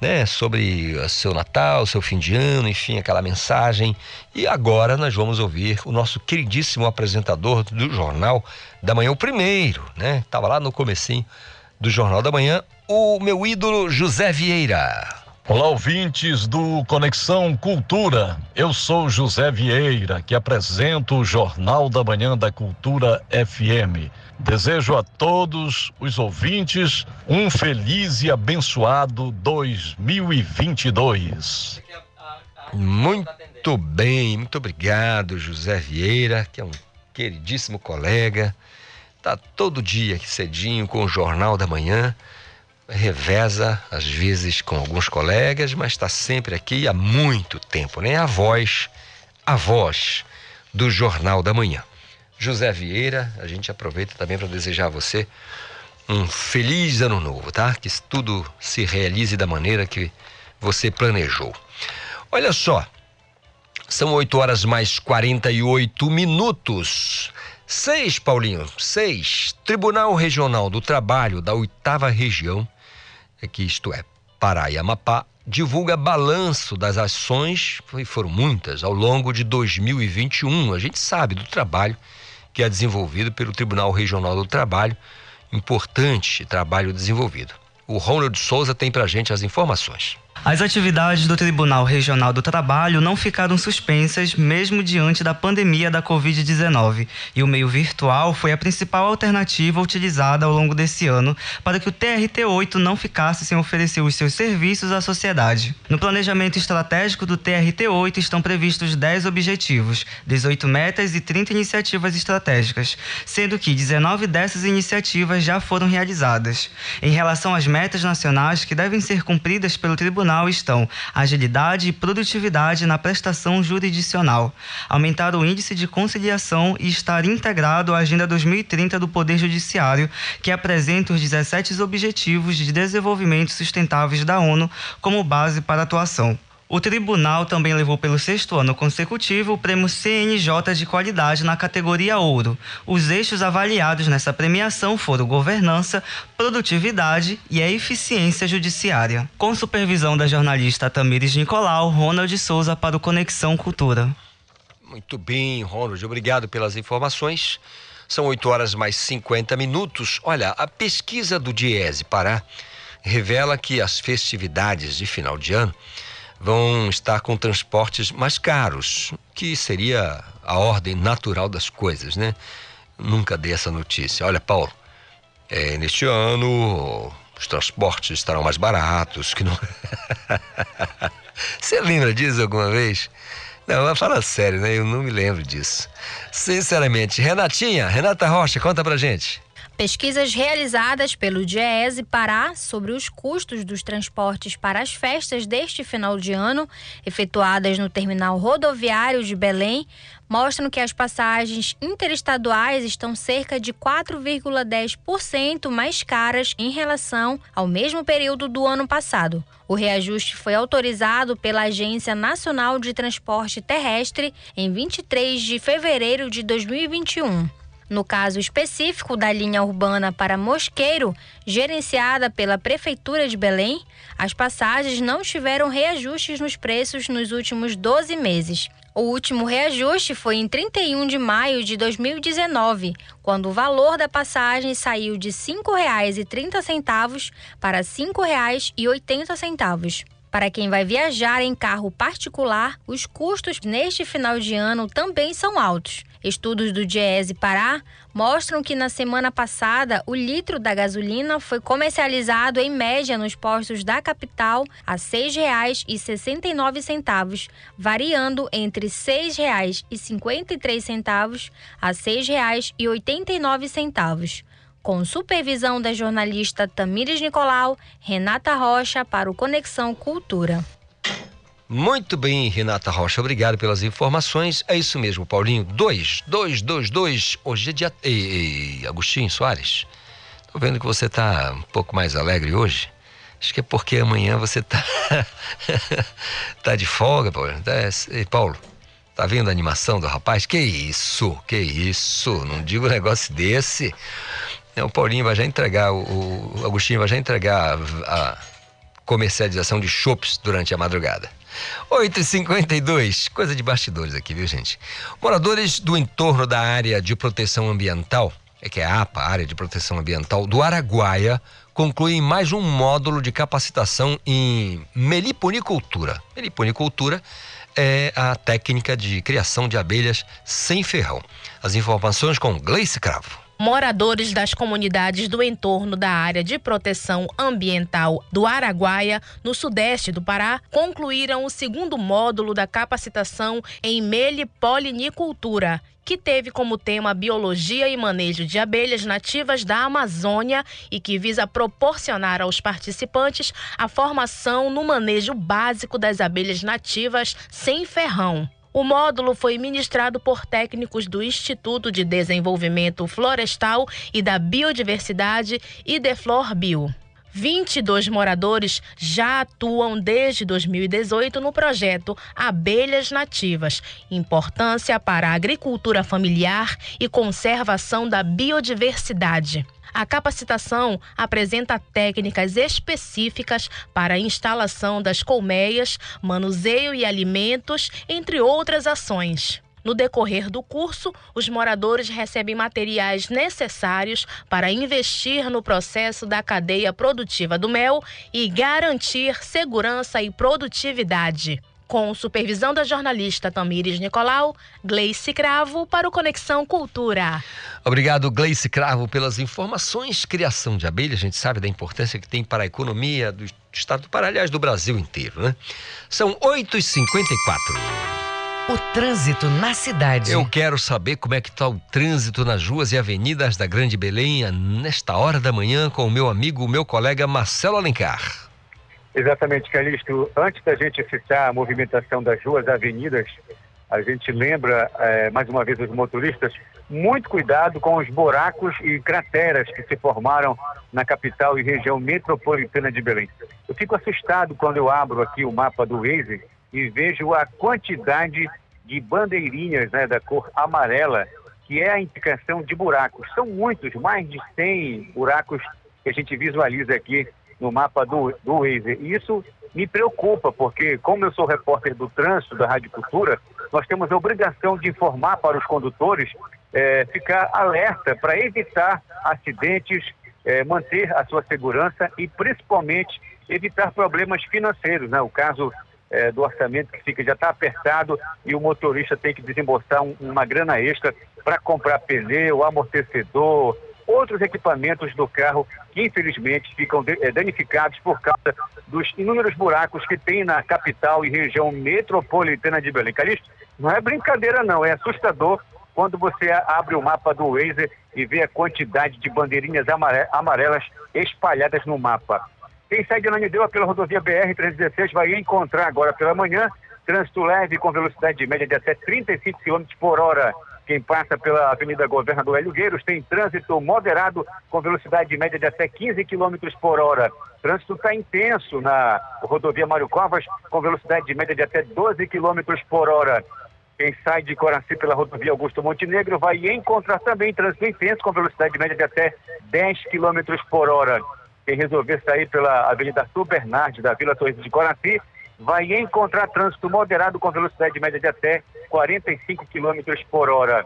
né, sobre o seu Natal, seu fim de ano, enfim, aquela mensagem. E agora nós vamos ouvir o nosso queridíssimo apresentador do Jornal da Manhã, o primeiro, né? Tava lá no comecinho do Jornal da Manhã, o meu ídolo José Vieira. Olá, ouvintes do Conexão Cultura. Eu sou José Vieira, que apresento o Jornal da Manhã da Cultura FM. Desejo a todos os ouvintes um feliz e abençoado 2022. Muito bem, muito obrigado, José Vieira, que é um queridíssimo colega. Tá todo dia aqui cedinho com o Jornal da Manhã reveza, às vezes com alguns colegas, mas está sempre aqui há muito tempo, né? A voz, a voz do Jornal da Manhã. José Vieira, a gente aproveita também para desejar a você um feliz ano novo, tá? Que tudo se realize da maneira que você planejou. Olha só, são 8 horas mais 48 minutos. Seis, Paulinho, seis. Tribunal Regional do Trabalho da Oitava Região que isto é, Pará e Amapá, divulga balanço das ações, e foram muitas, ao longo de 2021. A gente sabe do trabalho que é desenvolvido pelo Tribunal Regional do Trabalho, importante trabalho desenvolvido. O Ronald Souza tem para gente as informações. As atividades do Tribunal Regional do Trabalho não ficaram suspensas mesmo diante da pandemia da Covid-19, e o meio virtual foi a principal alternativa utilizada ao longo desse ano para que o TRT-8 não ficasse sem oferecer os seus serviços à sociedade. No planejamento estratégico do TRT-8 estão previstos 10 objetivos, 18 metas e 30 iniciativas estratégicas, sendo que 19 dessas iniciativas já foram realizadas. Em relação às metas nacionais que devem ser cumpridas pelo tribunal, estão agilidade e produtividade na prestação jurisdicional, aumentar o índice de conciliação e estar integrado à Agenda 2030 do Poder Judiciário, que apresenta os 17 Objetivos de Desenvolvimento Sustentáveis da ONU como base para atuação. O tribunal também levou pelo sexto ano consecutivo o prêmio CNJ de qualidade na categoria Ouro. Os eixos avaliados nessa premiação foram governança, produtividade e a eficiência judiciária. Com supervisão da jornalista Tamires Nicolau, Ronald Souza para o Conexão Cultura. Muito bem, Ronald, obrigado pelas informações. São 8 horas mais 50 minutos. Olha, a pesquisa do Diese Pará revela que as festividades de final de ano vão estar com transportes mais caros, que seria a ordem natural das coisas, né? Nunca dei essa notícia. Olha, Paulo, é, neste ano os transportes estarão mais baratos, que não. Você lembra disso alguma vez? Não, mas fala sério, né? Eu não me lembro disso. Sinceramente, Renatinha, Renata Rocha, conta pra gente. Pesquisas realizadas pelo DIEESE Pará sobre os custos dos transportes para as festas deste final de ano, efetuadas no terminal rodoviário de Belém, mostram que as passagens interestaduais estão cerca de 4,10% mais caras em relação ao mesmo período do ano passado. O reajuste foi autorizado pela Agência Nacional de Transporte Terrestre em 23 de fevereiro de 2021. No caso específico da linha urbana para Mosqueiro, gerenciada pela Prefeitura de Belém, as passagens não tiveram reajustes nos preços nos últimos 12 meses. O último reajuste foi em 31 de maio de 2019, quando o valor da passagem saiu de R$ 5,30 para R$ 5,80. Para quem vai viajar em carro particular, os custos neste final de ano também são altos. Estudos do Diese Pará mostram que na semana passada o litro da gasolina foi comercializado em média nos postos da capital a R$ 6,69, variando entre R$ 6,53 a R$ 6,89 com supervisão da jornalista Tamires Nicolau, Renata Rocha para o Conexão Cultura. Muito bem, Renata Rocha, obrigado pelas informações. É isso mesmo, Paulinho. 2, 2, 2, 2. Hoje é dia. Ei, ei, Agostinho Soares, tô vendo que você tá um pouco mais alegre hoje. Acho que é porque amanhã você tá. tá de folga, Paulo. Tá... Ei, Paulo, tá vendo a animação do rapaz? Que isso, que isso. Não digo um negócio desse. O Paulinho vai já entregar, o, Agostinho vai já entregar a comercialização de chopps durante a madrugada. 8h52, coisa de bastidores aqui, viu, gente? Moradores do entorno da área de proteção ambiental, é que é a APA, Área de Proteção Ambiental do Araguaia, concluem mais um módulo de capacitação em meliponicultura. Meliponicultura é a técnica de criação de abelhas sem ferrão. As informações com Gleice Cravo. Moradores das comunidades do entorno da área de proteção ambiental do Araguaia, no sudeste do Pará, concluíram o segundo módulo da capacitação em melipolinicultura, que teve como tema biologia e manejo de abelhas nativas da Amazônia e que visa proporcionar aos participantes a formação no manejo básico das abelhas nativas sem ferrão. O módulo foi ministrado por técnicos do Instituto de Desenvolvimento Florestal e da Biodiversidade Ideflor Bio. 22 moradores já atuam desde 2018 no projeto Abelhas Nativas, importância para a agricultura familiar e conservação da biodiversidade. A capacitação apresenta técnicas específicas para a instalação das colmeias, manuseio e alimentos, entre outras ações. No decorrer do curso, os moradores recebem materiais necessários para investir no processo da cadeia produtiva do mel e garantir segurança e produtividade. Com supervisão da jornalista Tamires Nicolau, Gleice Cravo para o Conexão Cultura. Obrigado, Gleice Cravo, pelas informações. Criação de abelha, a gente sabe da importância que tem para a economia do estado do Pará, aliás, do Brasil inteiro, né? São 8h54. O trânsito na cidade. Eu quero saber como é que está o trânsito nas ruas e avenidas da Grande Belém nesta hora da manhã com o meu amigo, o meu colega Marcelo Alencar. Exatamente, Calixto. Antes da gente citar a movimentação das ruas, avenidas, a gente lembra, é, mais uma vez, os motoristas, muito cuidado com os buracos e crateras que se formaram na capital e região metropolitana de Belém. Eu fico assustado quando eu abro aqui o mapa do Waze e vejo a quantidade de bandeirinhas né, da cor amarela, que é a indicação de buracos. São muitos, mais de 100 buracos que a gente visualiza aqui no mapa do, do Waze. Isso me preocupa, porque como eu sou repórter do trânsito da Rádio Cultura, nós temos a obrigação de informar para os condutores, é, ficar alerta para evitar acidentes, é, manter a sua segurança e principalmente evitar problemas financeiros, né? O caso é, do orçamento que fica já está apertado e o motorista tem que desembolsar um, uma grana extra para comprar pneu, amortecedor, outros equipamentos do carro que infelizmente ficam eh, danificados por causa dos inúmeros buracos que tem na capital e região metropolitana de Belém. Calixto, não é brincadeira não, é assustador quando você abre o mapa do Waze e vê a quantidade de bandeirinhas amarelas espalhadas no mapa. Quem sai de Ananindeua pela rodovia BR-316 vai encontrar agora pela manhã trânsito leve com velocidade média de até 35 km por hora quem passa pela Avenida Governador Gueiros tem trânsito moderado com velocidade média de até 15 km por hora. Trânsito está intenso na rodovia Mário Covas com velocidade média de até 12 km por hora. Quem sai de Coraci pela rodovia Augusto Montenegro vai encontrar também trânsito intenso com velocidade média de até 10 km por hora. Quem resolver sair pela Avenida Bernardes da Vila Sorriso de Coraci vai encontrar trânsito moderado com velocidade média de até 45 km por hora.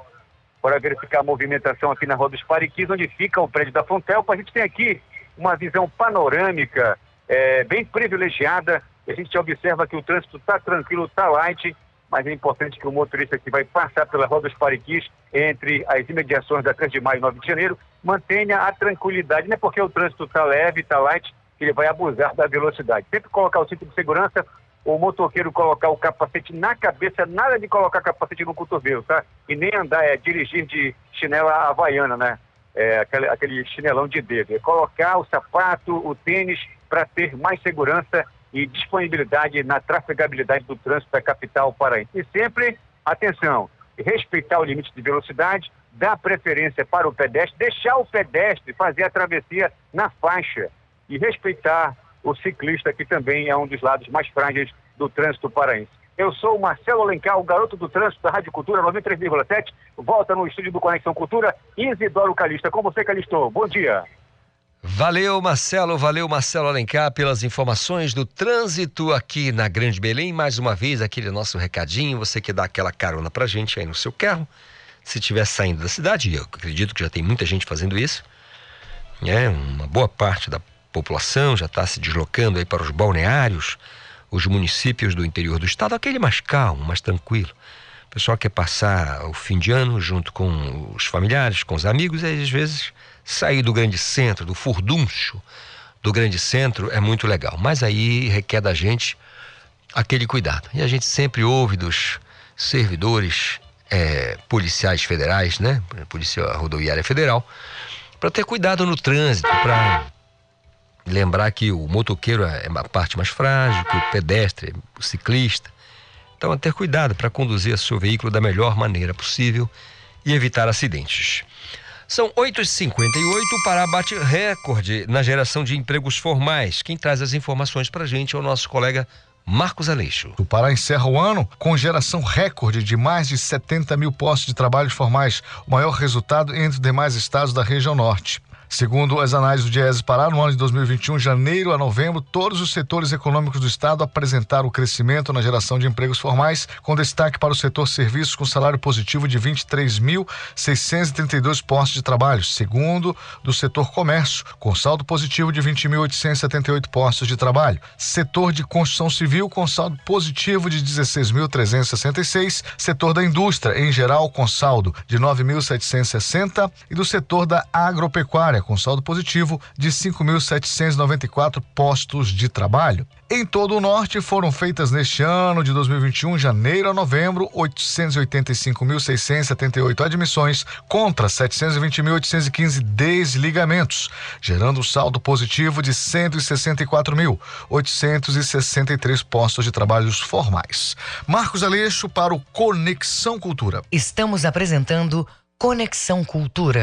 Para verificar a movimentação aqui na Rua dos Pariquis, onde fica o prédio da Fontelpa, a gente tem aqui uma visão panorâmica é, bem privilegiada. A gente observa que o trânsito está tranquilo, está light, mas é importante que o motorista que vai passar pela Rua dos Pariquis, entre as imediações da 3 de maio e 9 de janeiro, mantenha a tranquilidade. Não é porque o trânsito está leve, está light, ele vai abusar da velocidade. Sempre colocar o cinto de segurança, o motoqueiro colocar o capacete na cabeça, nada de colocar capacete no cotovelo, tá? E nem andar, é dirigir de chinela havaiana, né? É, aquele, aquele chinelão de dedo. É colocar o sapato, o tênis, para ter mais segurança e disponibilidade na trafegabilidade do trânsito da capital paraense. E sempre, atenção, respeitar o limite de velocidade, dar preferência para o pedestre, deixar o pedestre fazer a travessia na faixa e respeitar o ciclista, que também é um dos lados mais frágeis do trânsito paraense. Eu sou o Marcelo Alencar, o garoto do trânsito da Rádio Cultura 93,7. Volta no estúdio do Conexão Cultura, Isidoro Calista. Com você, Calixto. Bom dia. Valeu, Marcelo. Valeu, Marcelo Alencar, pelas informações do trânsito aqui na Grande Belém. Mais uma vez, aquele nosso recadinho. Você que dá aquela carona pra gente aí no seu carro. Se estiver saindo da cidade, eu acredito que já tem muita gente fazendo isso. É, uma boa parte da população já está se deslocando aí para os balneários, os municípios do interior do estado, aquele mais calmo, mais tranquilo. O pessoal quer passar o fim de ano junto com os familiares, com os amigos, e às vezes sair do grande centro, do furduncho do grande centro é muito legal. Mas aí requer da gente aquele cuidado. E a gente sempre ouve dos servidores é, policiais federais, né? Polícia Rodoviária Federal, para ter cuidado no trânsito, para lembrar que o motoqueiro é a parte mais frágil, que o pedestre, o ciclista. Então, ter cuidado para conduzir seu veículo da melhor maneira possível e evitar acidentes. São 8h58, o Pará bate recorde na geração de empregos formais. Quem traz as informações para a gente é o nosso colega Marcos Aleixo. O Pará encerra o ano com geração recorde de mais de 70 mil postos de trabalho formais, o maior resultado entre os demais estados da região norte. Segundo as análises do Diese Pará, no ano de 2021, janeiro a novembro, todos os setores econômicos do Estado apresentaram crescimento na geração de empregos formais, com destaque para o setor serviços com salário positivo de 23.632 postos de trabalho, segundo do setor comércio, com saldo positivo de 20.878 postos de trabalho, setor de construção civil com saldo positivo de 16.366, setor da indústria em geral com saldo de 9.760 e do setor da agropecuária com saldo positivo de 5.794 postos de trabalho. Em todo o norte foram feitas neste ano de 2021, janeiro a novembro, 885.678 admissões contra 720.815 desligamentos, gerando um saldo positivo de 164.863 postos de trabalhos formais. Marcos Aleixo para o Conexão Cultura. Estamos apresentando Conexão Cultura.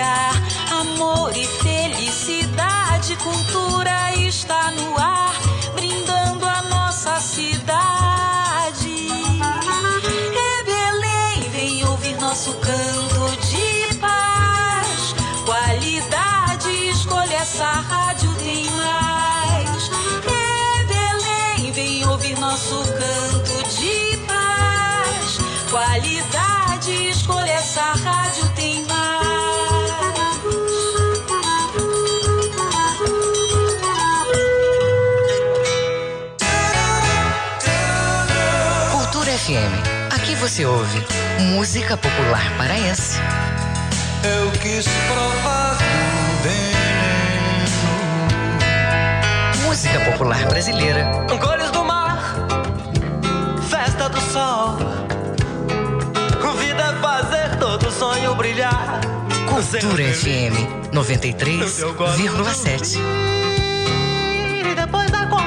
yeah. Você ouve música popular paraense. Eu quis provar do veneno. Música popular brasileira. Cores do mar, festa do sol. Vida é fazer todo sonho brilhar. Cultura FM 93,7. E depois acordar.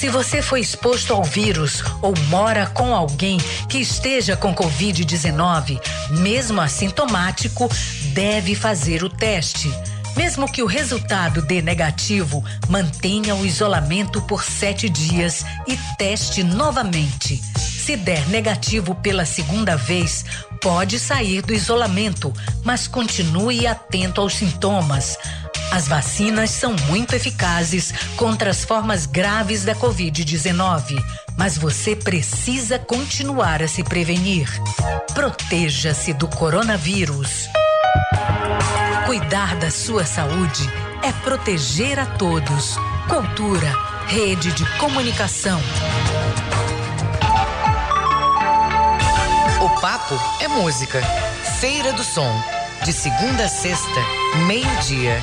Se você foi exposto ao vírus ou mora com alguém que esteja com Covid-19, mesmo assintomático, deve fazer o teste. Mesmo que o resultado dê negativo, mantenha o isolamento por sete dias e teste novamente. Se der negativo pela segunda vez, pode sair do isolamento, mas continue atento aos sintomas. As vacinas são muito eficazes contra as formas graves da Covid-19, mas você precisa continuar a se prevenir. Proteja-se do coronavírus. Cuidar da sua saúde é proteger a todos. Cultura, rede de comunicação. O papo é música. Feira do Som. De segunda a sexta, meio-dia.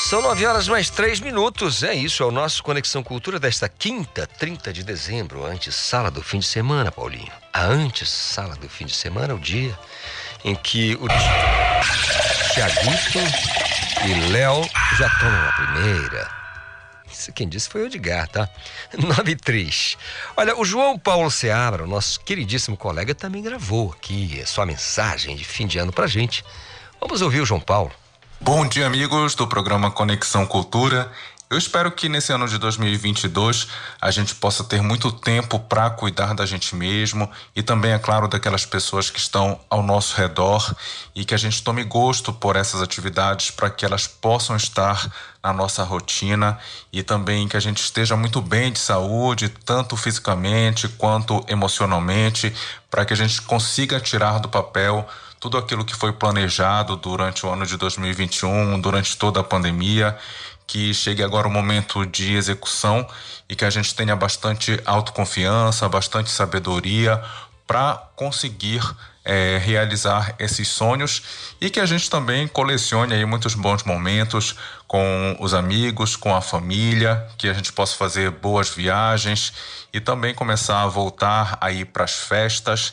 São nove horas mais três minutos. É isso, é o nosso Conexão Cultura desta quinta, 30 de dezembro, antes sala do fim de semana, Paulinho. A antes sala do fim de semana, o dia em que o Tiaguito e Léo já tomam a primeira. Isso quem disse foi o Edgar, tá? 9 e 3. Olha, o João Paulo Seabra, o nosso queridíssimo colega, também gravou aqui a sua mensagem de fim de ano pra gente. Vamos ouvir o João Paulo. Bom dia, amigos do programa Conexão Cultura. Eu espero que nesse ano de 2022 a gente possa ter muito tempo para cuidar da gente mesmo e também, é claro, daquelas pessoas que estão ao nosso redor e que a gente tome gosto por essas atividades para que elas possam estar na nossa rotina e também que a gente esteja muito bem de saúde, tanto fisicamente quanto emocionalmente, para que a gente consiga tirar do papel tudo aquilo que foi planejado durante o ano de 2021, durante toda a pandemia que chegue agora o momento de execução e que a gente tenha bastante autoconfiança, bastante sabedoria para conseguir é, realizar esses sonhos e que a gente também colecione aí muitos bons momentos com os amigos, com a família, que a gente possa fazer boas viagens e também começar a voltar aí para as festas.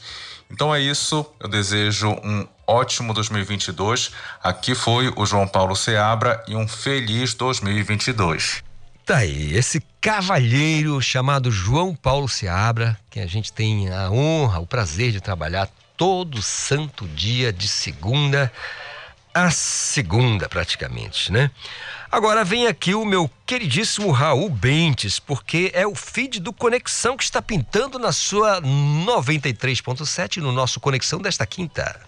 Então é isso, eu desejo um ótimo 2022. Aqui foi o João Paulo Seabra e um feliz 2022. Tá aí, esse cavalheiro chamado João Paulo Seabra, que a gente tem a honra, o prazer de trabalhar todo santo dia de segunda a segunda, praticamente, né? Agora vem aqui o meu queridíssimo Raul Bentes, porque é o feed do Conexão que está pintando na sua 93.7 no nosso Conexão desta quinta.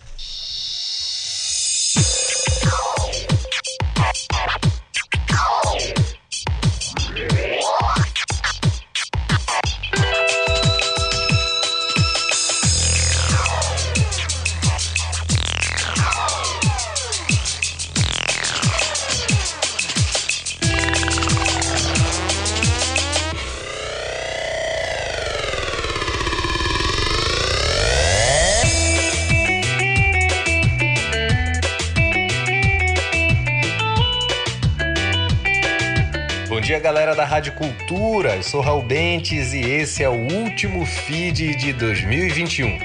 Galera da Rádio Cultura. Eu sou Raul Bentes e esse é o último feed de 2021.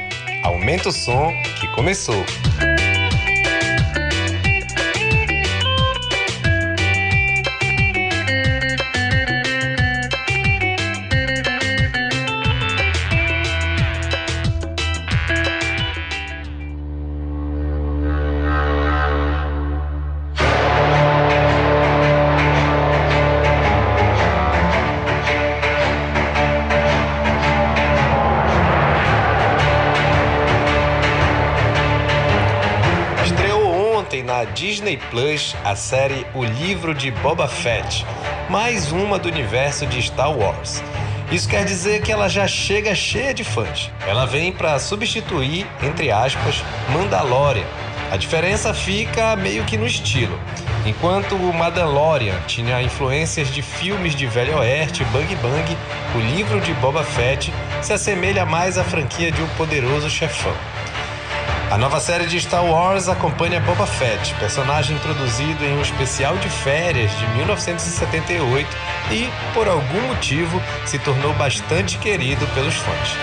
Aumenta o som que começou. Disney Plus a série O Livro de Boba Fett, mais uma do universo de Star Wars. Isso quer dizer que ela já chega cheia de fãs. Ela vem para substituir, entre aspas, Mandalorian. A diferença fica meio que no estilo. Enquanto o Mandalorian tinha influências de filmes de Velho Oeste, Bang Bang, o livro de Boba Fett se assemelha mais à franquia de Um Poderoso Chefão. A nova série de Star Wars acompanha Boba Fett, personagem introduzido em um especial de férias de 1978 e, por algum motivo, se tornou bastante querido pelos fãs.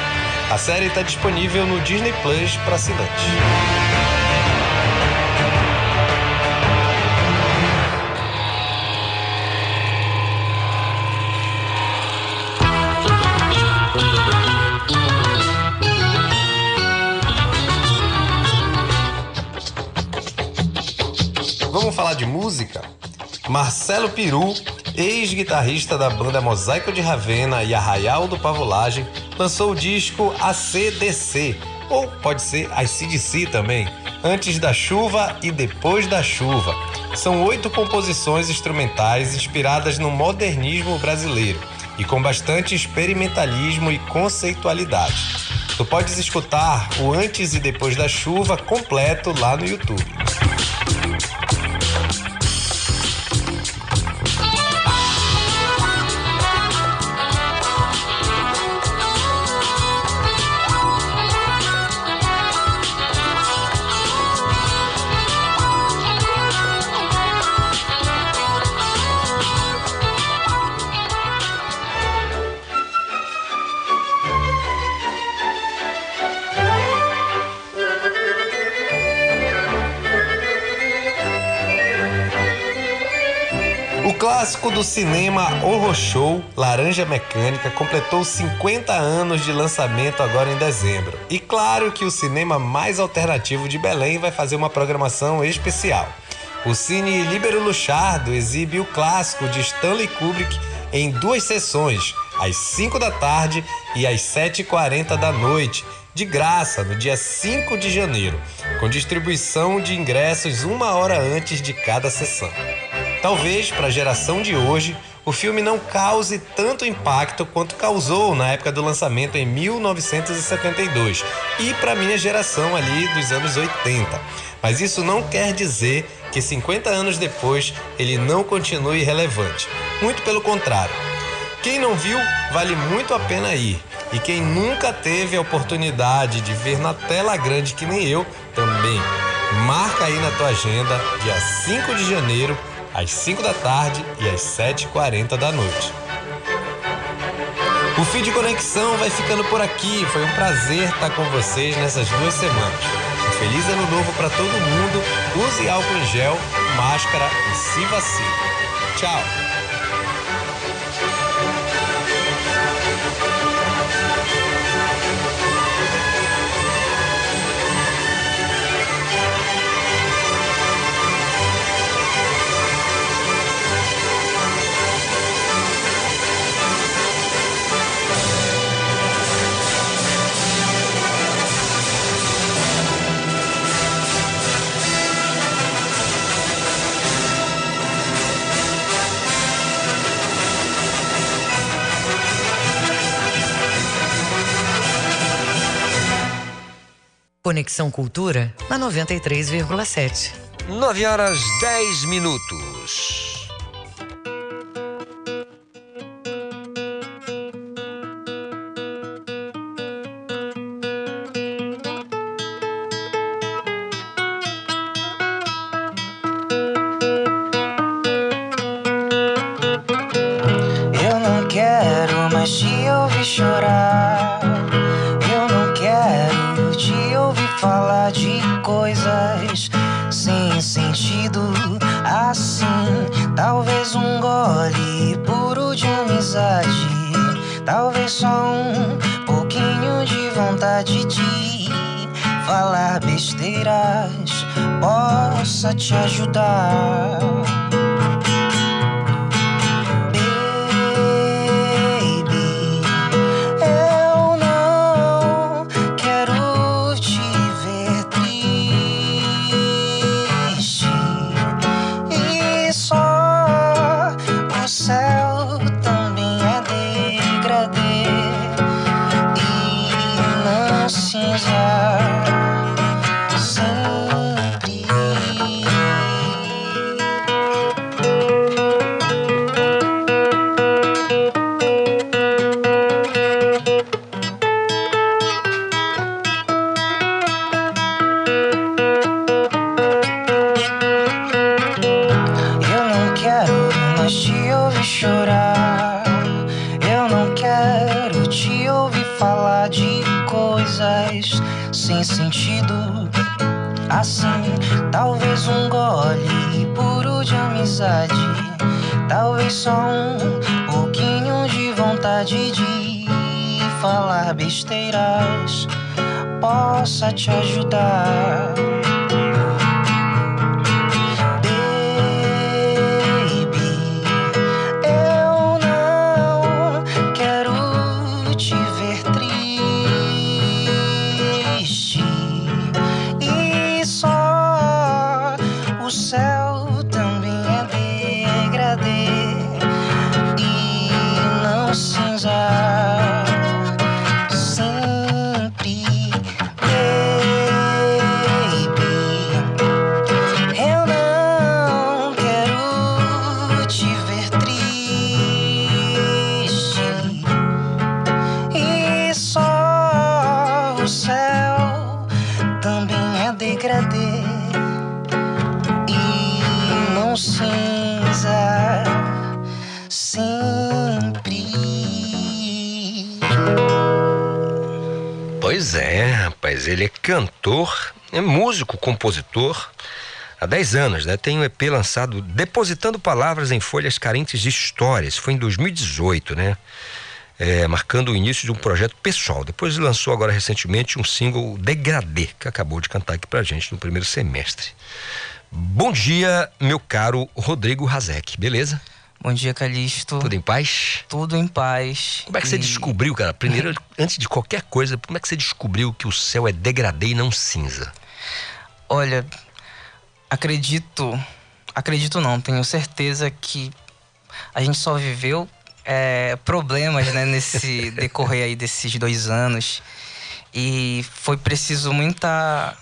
A série está disponível no Disney Plus para assinantes. De música, Marcelo Peru, ex-guitarrista da banda Mosaico de Ravena e Arraial do Pavulagem, lançou o disco ACDC, ou pode ser ACDC também, Antes da Chuva e Depois da Chuva. São oito composições instrumentais inspiradas no modernismo brasileiro e com bastante experimentalismo e conceitualidade. Tu podes escutar o Antes e Depois da Chuva completo lá no YouTube. Do cinema Horror Show, Laranja Mecânica, completou 50 anos de lançamento agora em dezembro. E claro que o cinema mais alternativo de Belém vai fazer uma programação especial. o Cine Libero Luchardo exibe o clássico de Stanley Kubrick em duas sessões, às 5 da tarde e às 7h40 da noite, de graça, no dia 5 de janeiro, com distribuição de ingressos uma hora antes de cada sessão. Talvez, para a geração de hoje, o filme não cause tanto impacto quanto causou na época do lançamento em 1972 e para minha geração ali dos anos 80. Mas isso não quer dizer que 50 anos depois ele não continue relevante. Muito pelo contrário. Quem não viu, vale muito a pena ir. E quem nunca teve a oportunidade de ver na tela grande que nem eu, também. Marca aí na tua agenda, dia 5 de janeiro, às 5 da tarde e às 7h40 da noite. O fim de conexão vai ficando por aqui. Foi um prazer estar com vocês nessas duas semanas. Um feliz ano novo para todo mundo. Use álcool em gel, máscara e se vacine. Tchau. Conexão Cultura na 93,7. 9 horas 10 minutos. Falar de coisas sem sentido assim. Talvez um gole puro de amizade. Talvez só um pouquinho de vontade de falar besteiras possa te ajudar. Te ajudar. Cantor, é músico, compositor. Há 10 anos, né? Tem um EP lançado Depositando Palavras em Folhas Carentes de Histórias. Foi em 2018, né? É, marcando o início de um projeto pessoal. Depois lançou agora recentemente um single Degradê, que acabou de cantar aqui pra gente no primeiro semestre. Bom dia, meu caro Rodrigo Razek, beleza? Bom dia, Calixto. Tudo em paz? Tudo em paz. Como é que você descobriu, cara? Primeiro, antes de qualquer coisa, como é que você descobriu que o céu é degradê e não cinza? Olha, acredito, acredito não, tenho certeza que a gente só viveu é, problemas né, nesse decorrer aí desses dois anos e foi preciso muita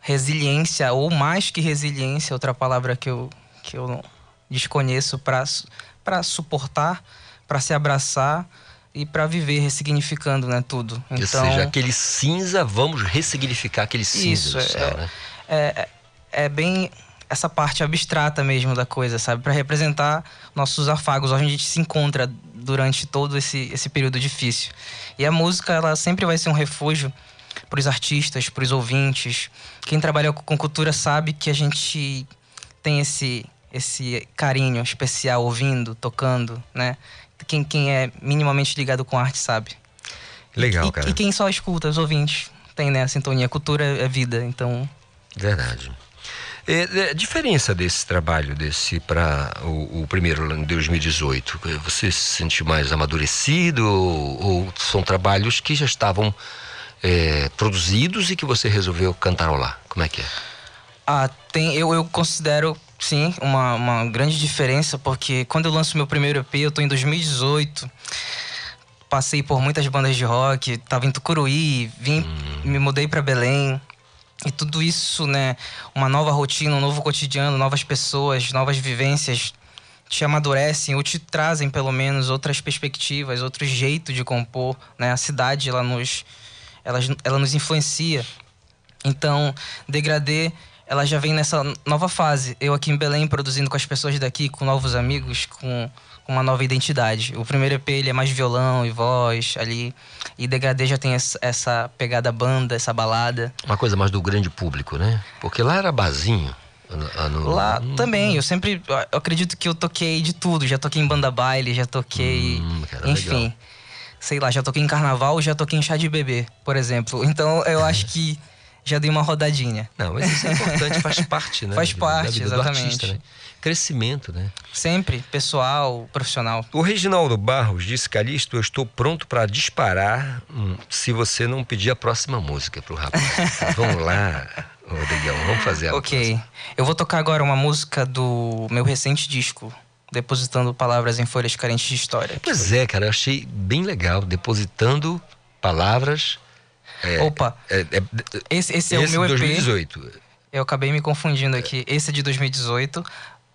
resiliência ou mais que resiliência, outra palavra que eu que eu desconheço para suportar, para se abraçar e para viver ressignificando, né, tudo. Então, Ou seja, aquele cinza, vamos ressignificar aquele cinza isso, do céu, é, né? É, é bem essa parte abstrata mesmo da coisa, sabe? Para representar nossos afagos, onde a gente se encontra durante todo esse, esse período difícil. E a música, ela sempre vai ser um refúgio para os artistas, para os ouvintes. Quem trabalha com cultura sabe que a gente tem esse esse carinho especial ouvindo, tocando, né? Quem, quem é minimamente ligado com arte sabe. Legal, e, cara. E quem só escuta, os ouvintes, tem né, a sintonia. Cultura é vida, então. Verdade. É, a diferença desse trabalho, desse para o, o, primeiro em 2018, você se sente mais amadurecido ou, ou são trabalhos que já estavam é, produzidos e que você resolveu cantarolar? Como é que é? Ah, tem, eu, eu considero sim uma, uma grande diferença, porque quando eu lanço meu primeiro EP, eu tô em 2018 passei por muitas bandas de rock, tava em Tucuruí, vim, hum. me mudei para Belém. E tudo isso, né, uma nova rotina, um novo cotidiano, novas pessoas, novas vivências te amadurecem ou te trazem pelo menos outras perspectivas, outro jeito de compor, né? A cidade ela nos ela, ela nos influencia. Então, Degradê ela já vem nessa nova fase. Eu aqui em Belém produzindo com as pessoas daqui, com novos amigos, com, uma nova identidade. O primeiro EP ele é mais violão e voz ali. E Degradê já tem essa pegada banda, essa balada. Uma coisa mais do grande público, né? Porque lá era bazinho. No... Lá também, eu sempre. Eu acredito que eu toquei de tudo. Já toquei em banda baile, já toquei. Hum, cara, enfim. Legal. Sei lá, já toquei em carnaval, já toquei em chá de bebê, por exemplo. Então eu acho que já dei uma rodadinha. Não, mas isso é importante, faz parte, né? Faz parte, exatamente. Artista, né? Crescimento, né? Sempre, pessoal, profissional. O Reginaldo Barros disse, Calixto, eu estou pronto para disparar hum, se você não pedir a próxima música pro rapaz. vamos lá, Rodrigão, vamos fazer a Ok. Próxima. Eu vou tocar agora uma música do meu recente disco, Depositando Palavras em Folhas Carentes de História. Pois é, cara, eu achei bem legal. Depositando palavras é, Opa, é, é, esse, esse é esse o meu EP. 2018. Eu acabei me confundindo aqui. Esse é de 2018.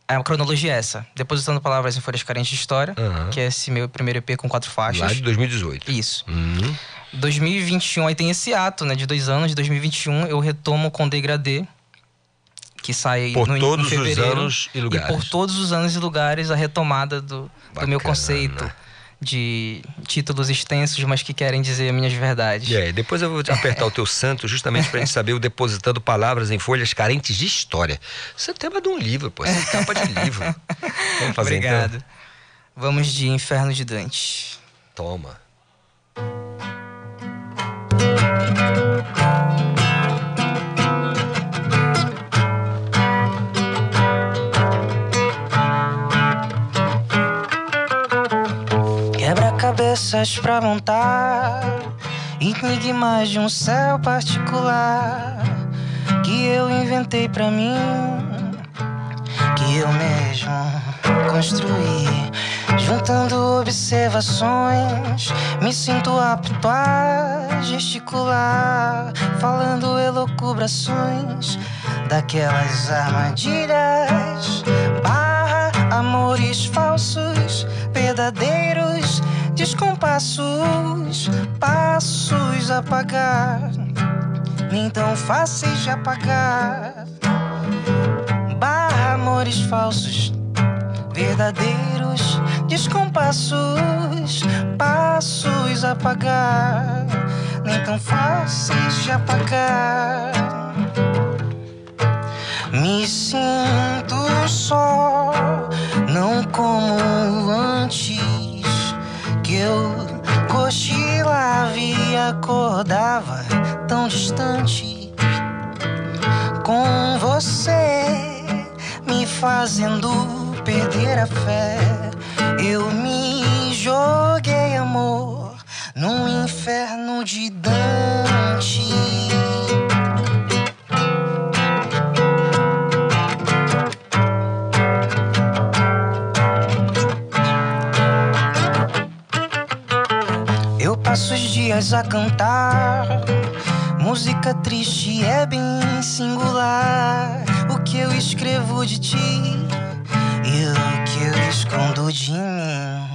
A cronologia é essa. Depositando Palavras em Folhas Carentes de História, uhum. que é esse meu primeiro EP com quatro faixas. Lá de 2018. Isso. Uhum. 2021, aí tem esse ato, né, de dois anos. De 2021 eu retomo com Degradê, que sai por no, todos em fevereiro. os anos e lugares. E por todos os anos e lugares a retomada do, do meu conceito de títulos extensos, mas que querem dizer minhas verdades. É, depois eu vou apertar o teu santo justamente para a gente saber o depositando palavras em folhas carentes de história. Isso é tema de um livro, pô. Isso é capa de livro. Vamos fazer Obrigado. Então? Vamos de Inferno de Dante. Toma. Quebra-cabeças pra montar. Enigmas de um céu particular que eu inventei pra mim, que eu mesmo construí. Juntando observações, me sinto apto a gesticular, falando elocubrações daquelas armadilhas, barra amores falsos, verdadeiros descompassos, passos a pagar, nem tão fáceis de apagar, barra amores falsos verdadeiros. Descompassos, passos a pagar, nem tão fáceis de apagar. Fé. Eu me joguei, amor, num inferno de Dante. Eu passo os dias a cantar. Música triste é bem singular. O que eu escrevo de ti escondo de mim.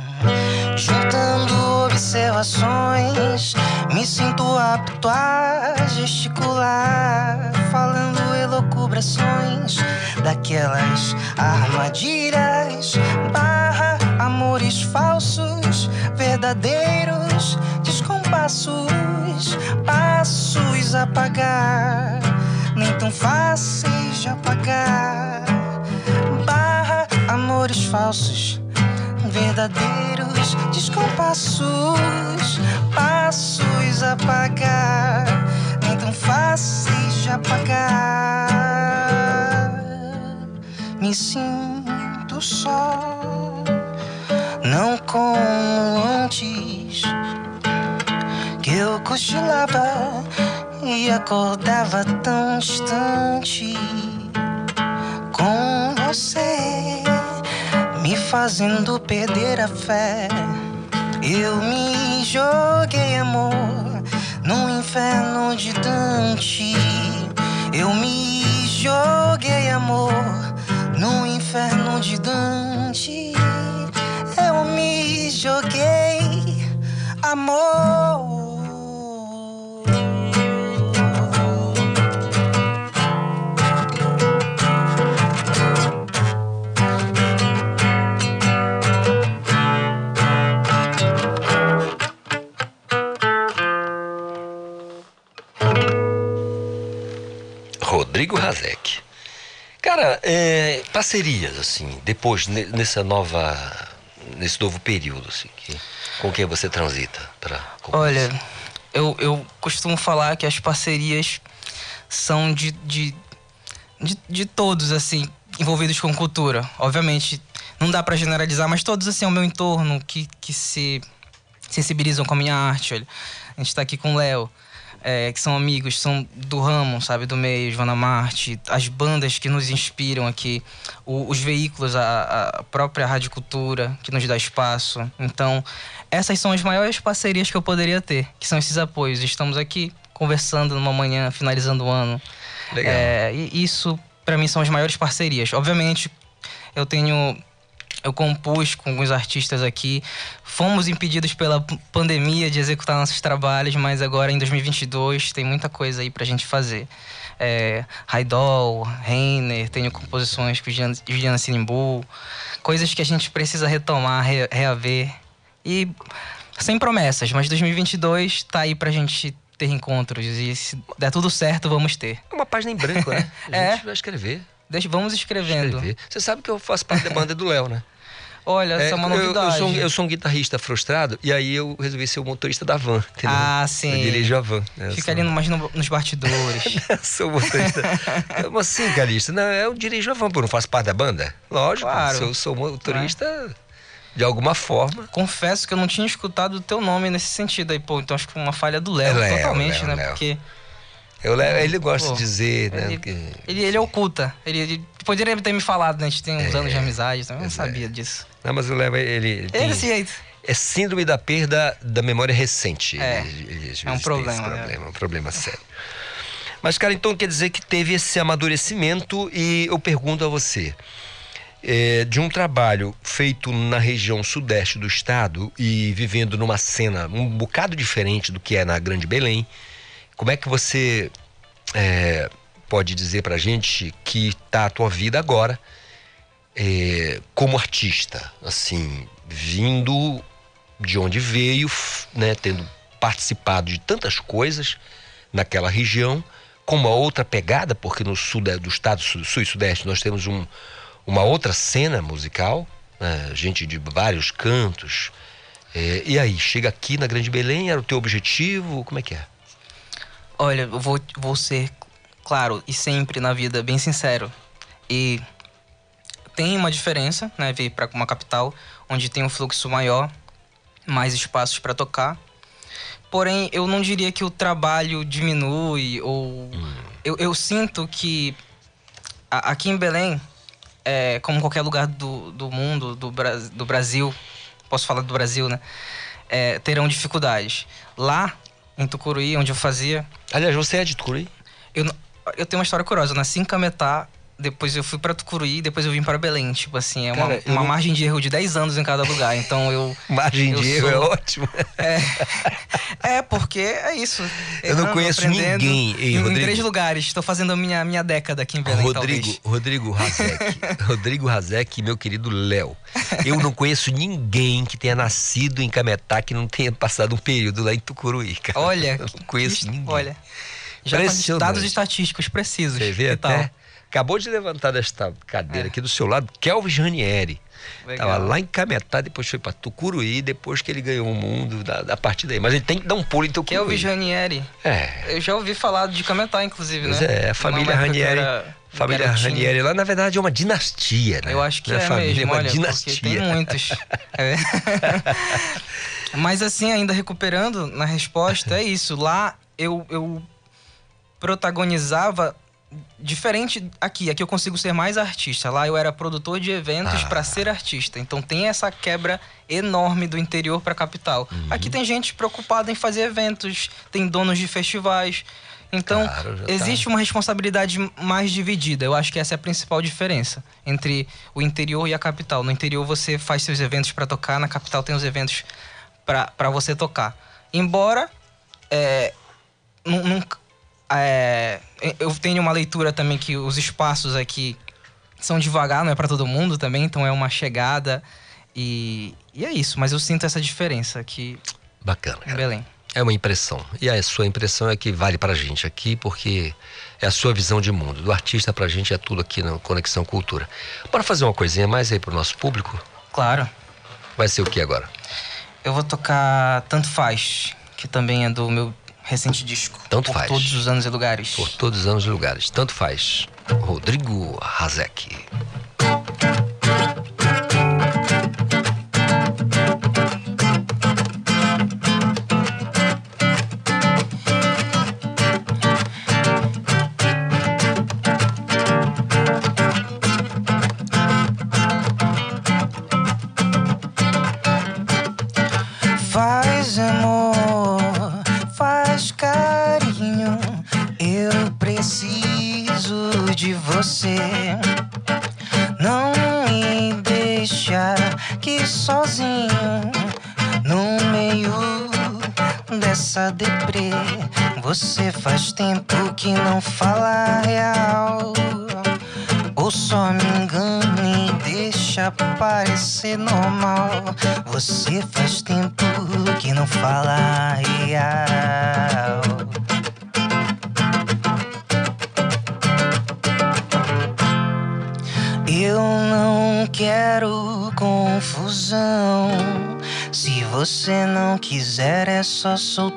Juntando observações, me sinto apto a gesticular, falando elocubrações daquelas armadilhas, barra amores falsos, verdadeiros descompassos, passos a pagar, nem tão fáceis de apagar, amores falsos verdadeiros descompassos, passos a pagar, nem tão fáceis de apagar. Me sinto só, não como antes, que eu cochilava e acordava tão distante com você me fazendo perder a fé. Eu me joguei, amor, num inferno de Dante. Eu me joguei, amor, num inferno de Dante. Eu me joguei, amor. Rodrigo Razek. Cara, é, parcerias, assim, depois, ne- nessa nova. nesse novo período, assim, que, com quem você transita pra Olha, eu, eu costumo falar que as parcerias são de, de, de, de todos, assim, envolvidos com cultura. Obviamente, não dá pra generalizar, mas todos, assim, ao meu entorno que, que se sensibilizam com a minha arte. Olha, a gente tá aqui com o Léo. É, que são amigos, são do ramo, sabe, do meio, Joana Marte, as bandas que nos inspiram aqui, o- os veículos, a, a própria Rádio Cultura, que nos dá espaço. Então, essas são as maiores parcerias que eu poderia ter, que são esses apoios. Estamos aqui conversando numa manhã, finalizando o ano. Legal. É, e isso, para mim, são as maiores parcerias. Obviamente, eu tenho eu compus com alguns artistas aqui. Fomos impedidos pela pandemia de executar nossos trabalhos, mas agora em 2022 tem muita coisa aí pra gente fazer. É, Raidol, Reiner, tenho composições com Juliana- Sinimbu, coisas que a gente precisa retomar, re- reaver. E sem promessas, mas 2022 tá aí pra gente ter encontros e se der tudo certo, vamos ter. É uma página em branco, né? A É. gente vai escrever. Deixa, vamos escrevendo. Escrever. Você sabe que eu faço parte da banda do Léo, né? Olha, essa é uma eu- eu, novidade. sou, um- eu sou um guitarrista frustrado e aí eu resolvi ser o motorista da van. Entendeu? Ah, sim. Eu dirijo a van. né? Eu Fica sou- ali mais no- nos bastidores. sou motorista. Como assim, Calista? Não, eu dirijo a van, pô, não faço parte da banda? Lógico, Claro. se eu sou motorista, de alguma forma. Confesso que eu não tinha escutado o teu nome nesse sentido aí, pô. Então acho que foi uma falha do Léo, É totalmente, Léo, né? Léo. Porque Eu, le- ele gosta Pô, de dizer, né? ele- que- ele, ele oculta. Ele, ele poderia ter me falado, né? A gente tem uns anos de amizade, então eu não sabia disso. Não, mas o Léo, ele. ele É tem- desse jeito. É síndrome da perda da memória recente. É. Ele- ele- É um problema, né? problema, é um problema sério. Mas, cara, então quer dizer que teve esse amadurecimento e eu pergunto a você. é, de um trabalho feito na região sudeste do estado e vivendo numa cena um bocado diferente do que é na Grande Belém, como é que você é, pode dizer pra gente que tá a tua vida agora é, como artista, assim, vindo de onde veio, né, tendo participado de tantas coisas naquela região, com uma outra pegada, porque no sul do estado sul e sudeste nós temos um- uma outra cena musical, né, gente de vários cantos. É, e aí, chega aqui na Grande Belém, era o teu objetivo? Como é que é? Olha, eu vou, vou ser claro, e sempre na vida, bem sincero. E tem uma diferença, né, vir para uma capital onde tem um fluxo maior, mais espaços para tocar. Porém, eu não diria que o trabalho diminui ou eu, eu sinto que a- aqui em Belém, é, como qualquer lugar do, do mundo, do, do Brasil, posso falar do Brasil, né? É, terão dificuldades. Lá, em Tucuruí, onde eu fazia. Aliás, você é de Tucuruí? Eu, eu tenho uma história curiosa. Eu nasci em Cametá, depois eu fui pra Tucuruí, depois eu vim para Belém. Tipo assim, é uma, Cara, uma não- margem de erro de 10 anos em cada lugar. Então eu. Margem eu de erro é ótimo. É, porque é isso. Eu não Errando, conheço aprendendo. ninguém. Ei, em, em Rodrigo. três lugares. Estou fazendo a minha, minha década aqui em Belém, Rodrigo, talvez. Rodrigo Razek. Rodrigo Razek e meu querido Léo. Eu não conheço ninguém que tenha nascido em Cametá que não tenha passado um período lá em Tucuruí, cara. Olha, Eu não conheço ninguém. Olha, já com dados estatísticos precisos. Você vê e tal. Acabou de levantar desta cadeira aqui do seu lado, Kelvis Ranieri. Legal. Tava lá em Cametá, depois foi pra Tucuruí, depois que ele ganhou o mundo da, da partir daí. Mas ele tem que dar um pulo em Tucuruí. Kelvin Janieri. É. Eu já ouvi falar de Cametá, inclusive, Pois né? é, a família Ranieri. Família garotinho. Ranieri lá, na verdade, é uma dinastia, né? Eu acho que Não é, família, mesmo, é uma olha, dinastia. tem muitos. É. Mas assim, ainda recuperando na resposta, é isso. Lá eu, eu protagonizava diferente aqui. Aqui eu consigo ser mais artista. Lá eu era produtor de eventos Ah. pra ser artista. Então tem essa quebra enorme do interior pra capital. Uhum. Aqui tem gente preocupada em fazer eventos, tem donos de festivais. Então, Claro, tá. existe uma responsabilidade mais dividida. Eu acho que essa é a principal diferença entre o interior e a capital. No interior você faz seus eventos para tocar, na capital tem os eventos para você tocar. Embora é, é, eu tenho uma leitura também que os espaços aqui são devagar, não é para todo mundo também, então é uma chegada e, e é isso. Mas eu sinto essa diferença aqui Bacana. em Belém. É uma impressão. E a sua impressão é que vale pra gente aqui, porque é a sua visão de mundo. Do artista pra gente é tudo aqui no Conexão Cultura. Bora fazer uma coisinha mais aí pro nosso público? Claro. Vai ser o que agora? Eu vou tocar Tanto Faz, que também é do meu recente disco. Tanto Por faz. todos os anos e lugares. Por todos os anos e lugares. Tanto faz. Rodrigo Razek. Só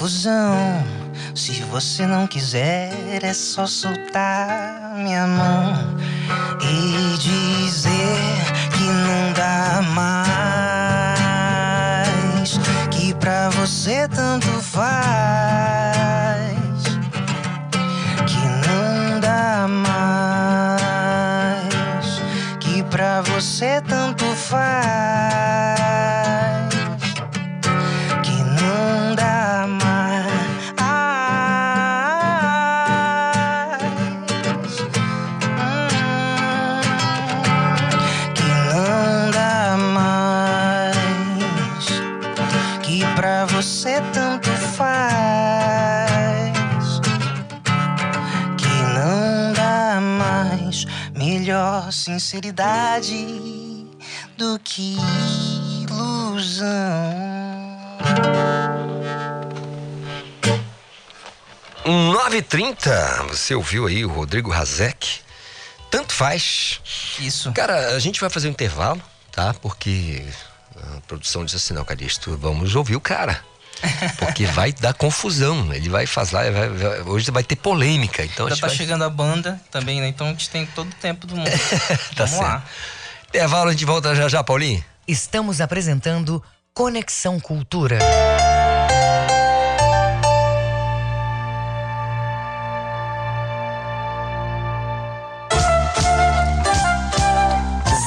confusão. Se você não quiser, é só soltar faz, que não dá mais, melhor sinceridade do que ilusão. 9h30, você ouviu aí o Rodrigo Razek? Tanto faz. Isso. Cara, a gente vai fazer um intervalo, tá? Porque a produção diz assim, não, Calixto, vamos ouvir o cara. Porque vai dar confusão. Ele vai fazer. Vai, vai, hoje vai ter polêmica. Então a Já gente tá vai... chegando a banda também, né? Então a gente tem todo o tempo do mundo. Tá Vamos lá. Intervalo, a gente volta já já, Paulinho. Estamos apresentando Conexão Cultura.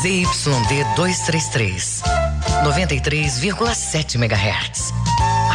ZYD 233, 93,7 MHz.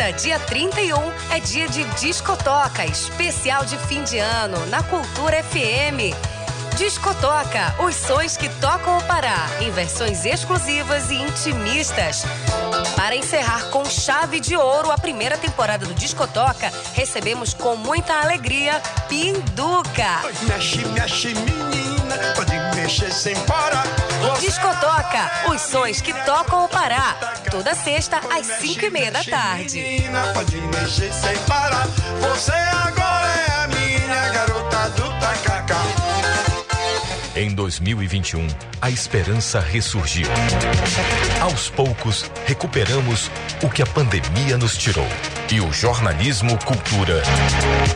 Sexta, dia 31, é dia de Discotoca, especial de fim de ano, na Cultura FM. Discotoca, os sons que tocam o Pará, em versões exclusivas e intimistas. Para encerrar com chave de ouro a primeira temporada do Discotoca, recebemos com muita alegria Pinduca. Mexe, mexe, pode mexer sem parar. Discotoca, os sons que tocam o Pará. Toda sexta, às 5 e meia da tarde. Menina, pode mexer sem parar. Você agora é a minha garota do tacacá. Em 2021, a esperança ressurgiu. Aos poucos, recuperamos o que a pandemia nos tirou. E o jornalismo Cultura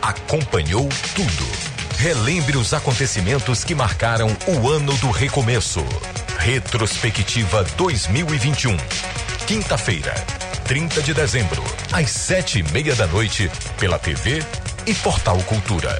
acompanhou tudo. Relembre os acontecimentos que marcaram o ano do recomeço. Retrospectiva 2021. Quinta-feira, 30 de dezembro, às sete e meia da noite, pela TV e Portal Cultura.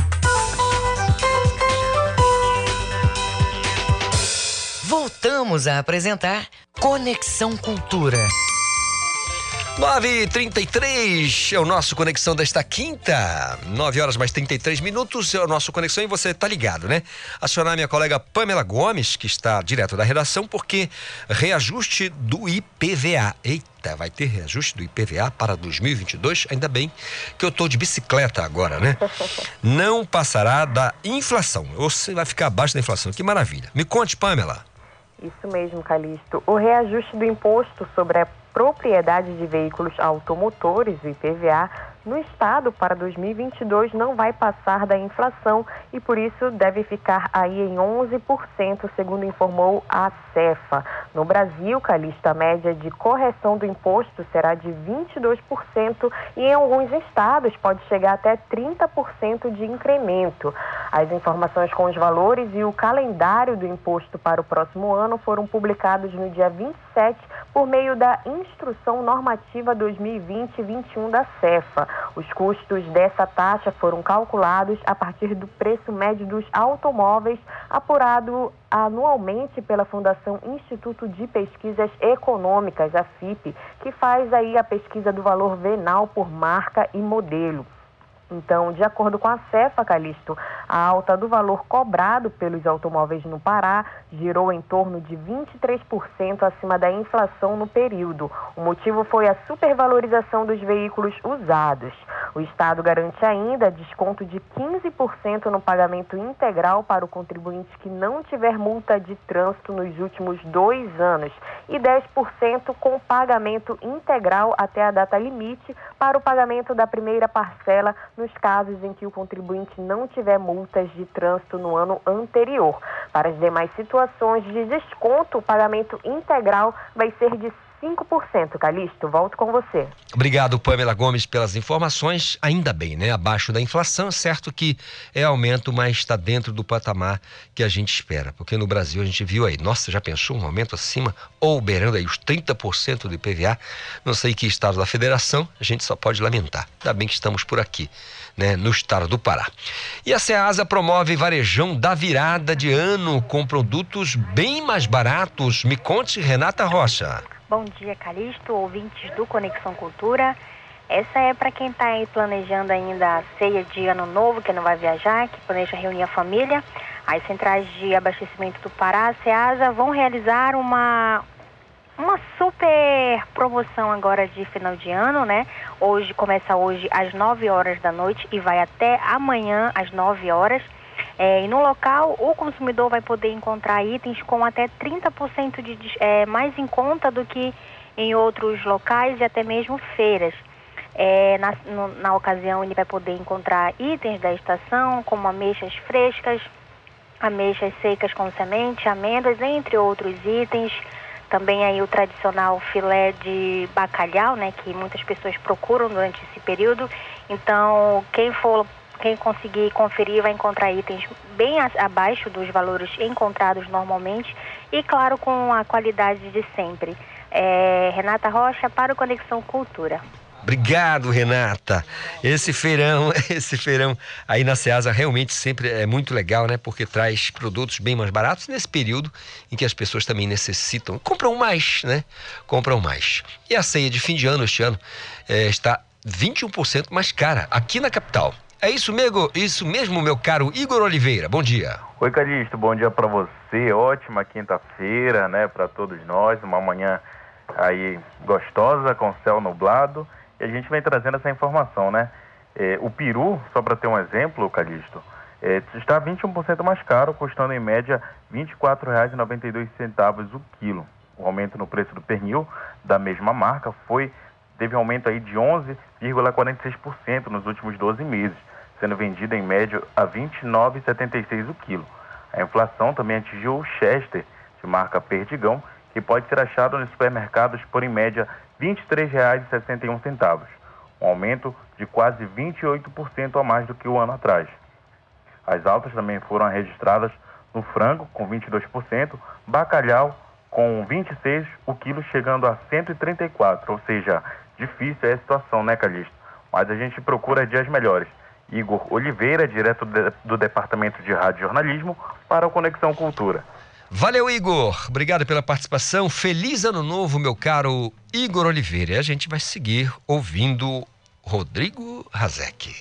Voltamos a apresentar Conexão Cultura. 9h33 é o nosso Conexão desta quinta. 9 horas mais 33 minutos é o nosso Conexão e você tá ligado, né? Acionar minha colega Pamela Gomes, que está direto da redação, porque reajuste do IPVA. Eita, vai ter reajuste do IPVA para 2022? Ainda bem que eu tô de bicicleta agora, né? Não passará da inflação. Ou você vai ficar abaixo da inflação. Que maravilha. Me conte, Pamela. Isso mesmo, Calixto. O reajuste do imposto sobre a propriedade de veículos automotores, o IPVA, no estado para 2022 não vai passar da inflação e por isso deve ficar aí em 11%, segundo informou a Cefa. No Brasil, a média de correção do imposto será de 22% e em alguns estados pode chegar até 30% de incremento. As informações com os valores e o calendário do imposto para o próximo ano foram publicados no dia 27 por meio da Instrução Normativa 2020-21 da Cefa. Os custos dessa taxa foram calculados a partir do preço médio dos automóveis apurado anualmente pela Fundação Instituto de Pesquisas Econômicas, a FIP, que faz aí a pesquisa do valor venal por marca e modelo. Então, de acordo com a Cefa, Calixto, a alta do valor cobrado pelos automóveis no Pará girou em torno de 23% acima da inflação no período. O motivo foi a supervalorização dos veículos usados. O Estado garante ainda desconto de 15% no pagamento integral para o contribuinte que não tiver multa de trânsito nos últimos dois anos e 10% com pagamento integral até a data limite para o pagamento da primeira parcela nos casos em que o contribuinte não tiver multas de trânsito no ano anterior. Para as demais situações de desconto, o pagamento integral vai ser de 5%. Calixto, volto com você. Obrigado, Pamela Gomes, pelas informações. Ainda bem, né? Abaixo da inflação, certo que é aumento, mas está dentro do patamar que a gente espera. Porque no Brasil a gente viu aí, nossa, já pensou um aumento acima ou beirando aí os 30% do IPVA? Não sei que estado da federação, a gente só pode lamentar. Ainda bem que estamos por aqui. Né, no estado do Pará. E a Ceasa promove varejão da virada de ano com produtos bem mais baratos. Me conte, Renata Rocha. Bom dia, Calixto, ouvintes do Conexão Cultura. Essa é para quem está aí planejando ainda a ceia de ano novo, que não vai viajar, que planeja reunir a família. As centrais de abastecimento do Pará, Ceasa, vão realizar uma, uma super promoção agora de final de ano, né? Hoje começa hoje às 9 horas da noite e vai até amanhã às 9 horas. É, e no local, o consumidor vai poder encontrar itens com até 30% de, é, mais em conta do que em outros locais e até mesmo feiras. É, na, no, na ocasião, ele vai poder encontrar itens da estação, como ameixas frescas, ameixas secas com semente, amêndoas, entre outros itens. Também aí o tradicional filé de bacalhau, né, que muitas pessoas procuram durante esse período. Então, quem for quem conseguir conferir vai encontrar itens bem abaixo dos valores encontrados normalmente e, claro, com a qualidade de sempre. É, Renata Rocha para o Conexão Cultura. Obrigado, Renata. Esse feirão, esse feirão aí na Ceasa realmente sempre é muito legal, né? Porque traz produtos bem mais baratos nesse período em que as pessoas também necessitam, compram mais, né? Compram mais. E a ceia de fim de ano este ano é, está 21% mais cara aqui na capital. É isso mesmo, isso mesmo, meu caro Igor Oliveira. Bom dia. Oi, Calixto. Bom dia para você. Ótima quinta-feira, né, para todos nós. Uma manhã aí gostosa, com céu nublado. E a gente vem trazendo essa informação, né? É, o peru, só para ter um exemplo, Calixto, é, está 21% mais caro, custando em média R$ 24,92 o quilo. O aumento no preço do pernil da mesma marca foi teve um aumento aí de 11,46% nos últimos 12 meses sendo vendida em média a R$ 29,76 o quilo. A inflação também atingiu o Chester, de marca Perdigão, que pode ser achado nos supermercados por em média R$ 23,61, um aumento de quase 28% a mais do que o ano atrás. As altas também foram registradas no frango, com 22%, bacalhau, com 26 o quilo chegando a 134, ou seja, difícil é a situação, né, Calixto? Mas a gente procura dias melhores. Igor Oliveira, direto do Departamento de Rádio e Jornalismo, para o Conexão Cultura. Valeu, Igor. Obrigado pela participação. Feliz ano novo, meu caro Igor Oliveira. E a gente vai seguir ouvindo Rodrigo Razek.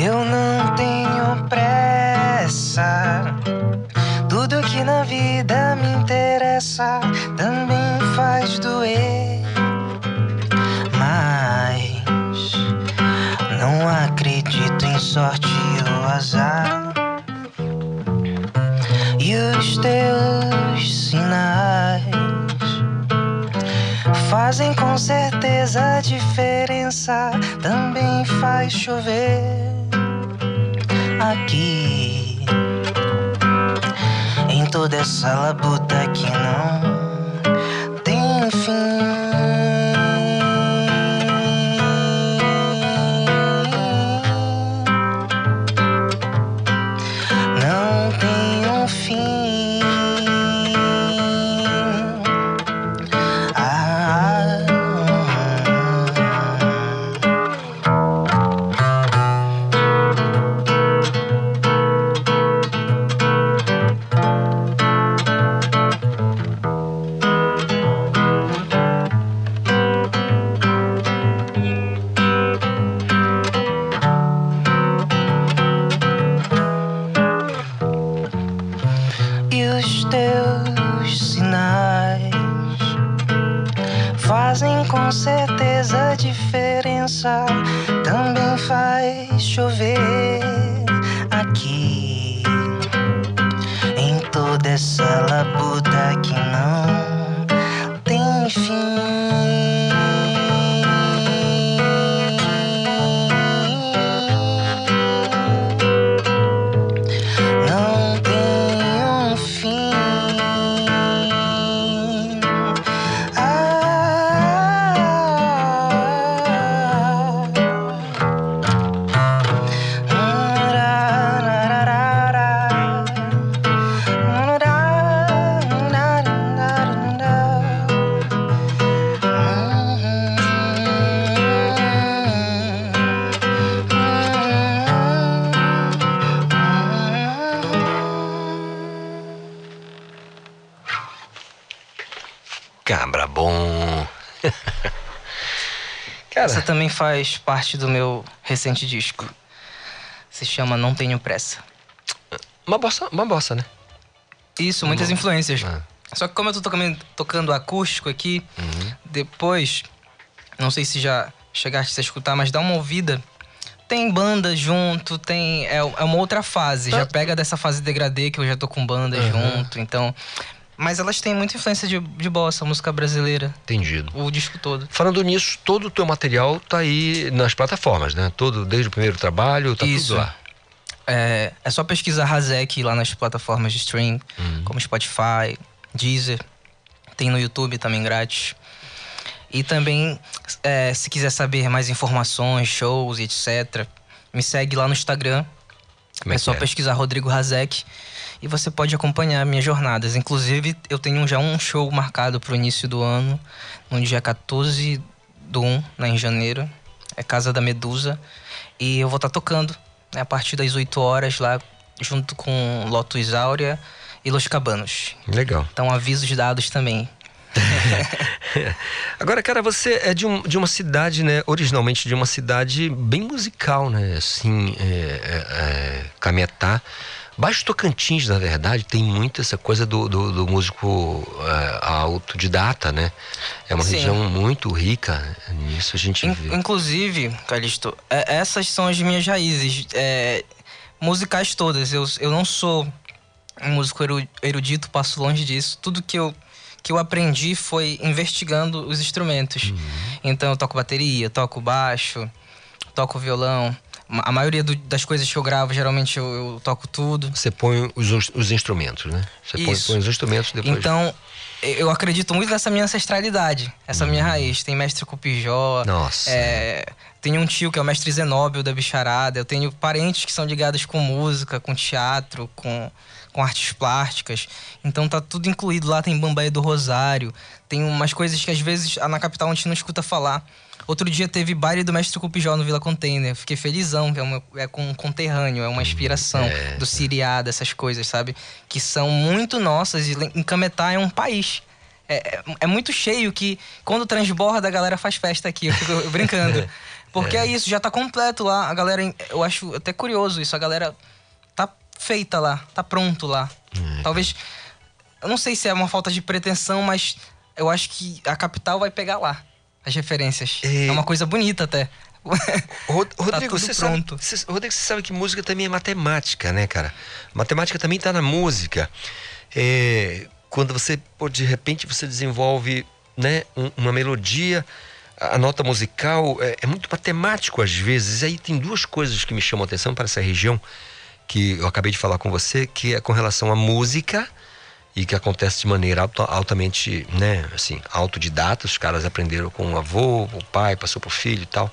Eu não tenho pressa. Tudo que na vida me interessa também faz doer. Não acredito em sorte ou azar. E os teus sinais fazem com certeza a diferença. Também faz chover aqui em toda essa labuta que não tem fim. Essa também faz parte do meu recente disco. Se chama Não Tenho Pressa. Uma bossa, uma bossa né? Isso, muitas influências. Só que como eu tô tocando, tocando acústico aqui, depois, não sei se já chegaste a escutar, mas dá uma ouvida. Tem banda junto, tem. É, é uma outra fase. Já pega dessa fase degradê que eu já tô com banda Uhum. junto, então. Mas elas têm muita influência de, de bossa, música brasileira. Entendido. O disco todo. Falando nisso, todo o teu material tá aí nas plataformas, né? Todo, desde o primeiro trabalho, tá Isso. tudo lá. É, é só pesquisar Razek lá nas plataformas de stream, Uhum. como Spotify, Deezer. Tem no YouTube também grátis. E também, é, se quiser saber mais informações, shows e etc., me segue lá no Instagram. Como é é só é? pesquisar Rodrigo Razek e você pode acompanhar minhas jornadas. Inclusive, eu tenho já um show marcado para o início do ano, no dia 14 do 1, lá em janeiro. É Casa da Medusa. E eu vou estar tocando né, a partir das 8 horas lá, junto com Lotus Áurea e Los Cabanos. Legal. Então, avisos dados também. Agora, cara, você é de, um, de uma cidade, né? Originalmente de uma cidade bem musical, né? Assim, é, é, é, Cametá. Baixo Tocantins, na verdade, tem muito essa coisa do, do, do músico é, autodidata, né? É uma Sim. região muito rica nisso, a gente vê. Inclusive, Calixto, é- essas são as minhas raízes é, musicais todas. Eu, eu não sou um músico eru- erudito, passo longe disso. Tudo que eu, que eu aprendi foi investigando os instrumentos. Então, eu toco bateria, toco baixo, toco violão. A maioria do- das coisas que eu gravo, geralmente eu, eu toco tudo. Você põe os, os instrumentos, né? Você põe, põe os instrumentos depois. Então, eu acredito muito nessa minha ancestralidade, essa minha raiz. Tem mestre Cupijó. Nossa. É, tenho um tio que é o mestre Zenóbio da Bicharada. Eu tenho parentes que são ligados com música, com teatro, com, com artes plásticas. Então tá tudo incluído lá, tem Bambaia do Rosário, tem umas coisas que às vezes na capital a gente não escuta falar. Outro dia teve baile do Mestre Cupijó no Vila Container. Fiquei felizão, que é, uma, é com um conterrâneo, é uma inspiração é. do Siriá, dessas coisas, sabe? Que são muito nossas. E Cametá é um país. É, é, é muito cheio que quando transborda a galera faz festa aqui. Eu fico brincando. Porque é. isso, já tá completo lá. A galera, eu acho até curioso isso. A galera tá feita lá, tá pronto lá. Talvez. Eu não sei se é uma falta de pretensão, mas eu acho que a capital vai pegar lá as referências. É, uma coisa bonita até. Rod- Tá Rodrigo, você sabe, pronto. você, Rodrigo, você sabe que música também é matemática, né, cara? Matemática também tá na música. É, quando você, pô, de repente, você desenvolve né, um- uma melodia, a a nota musical é, é muito matemático às vezes. E aí tem duas coisas que me chamam a atenção para essa região que eu acabei de falar com você, que é com relação à música e que acontece de maneira alta- altamente, né, assim, autodidata. Os caras aprenderam com o avô, o pai, passou pro filho e tal.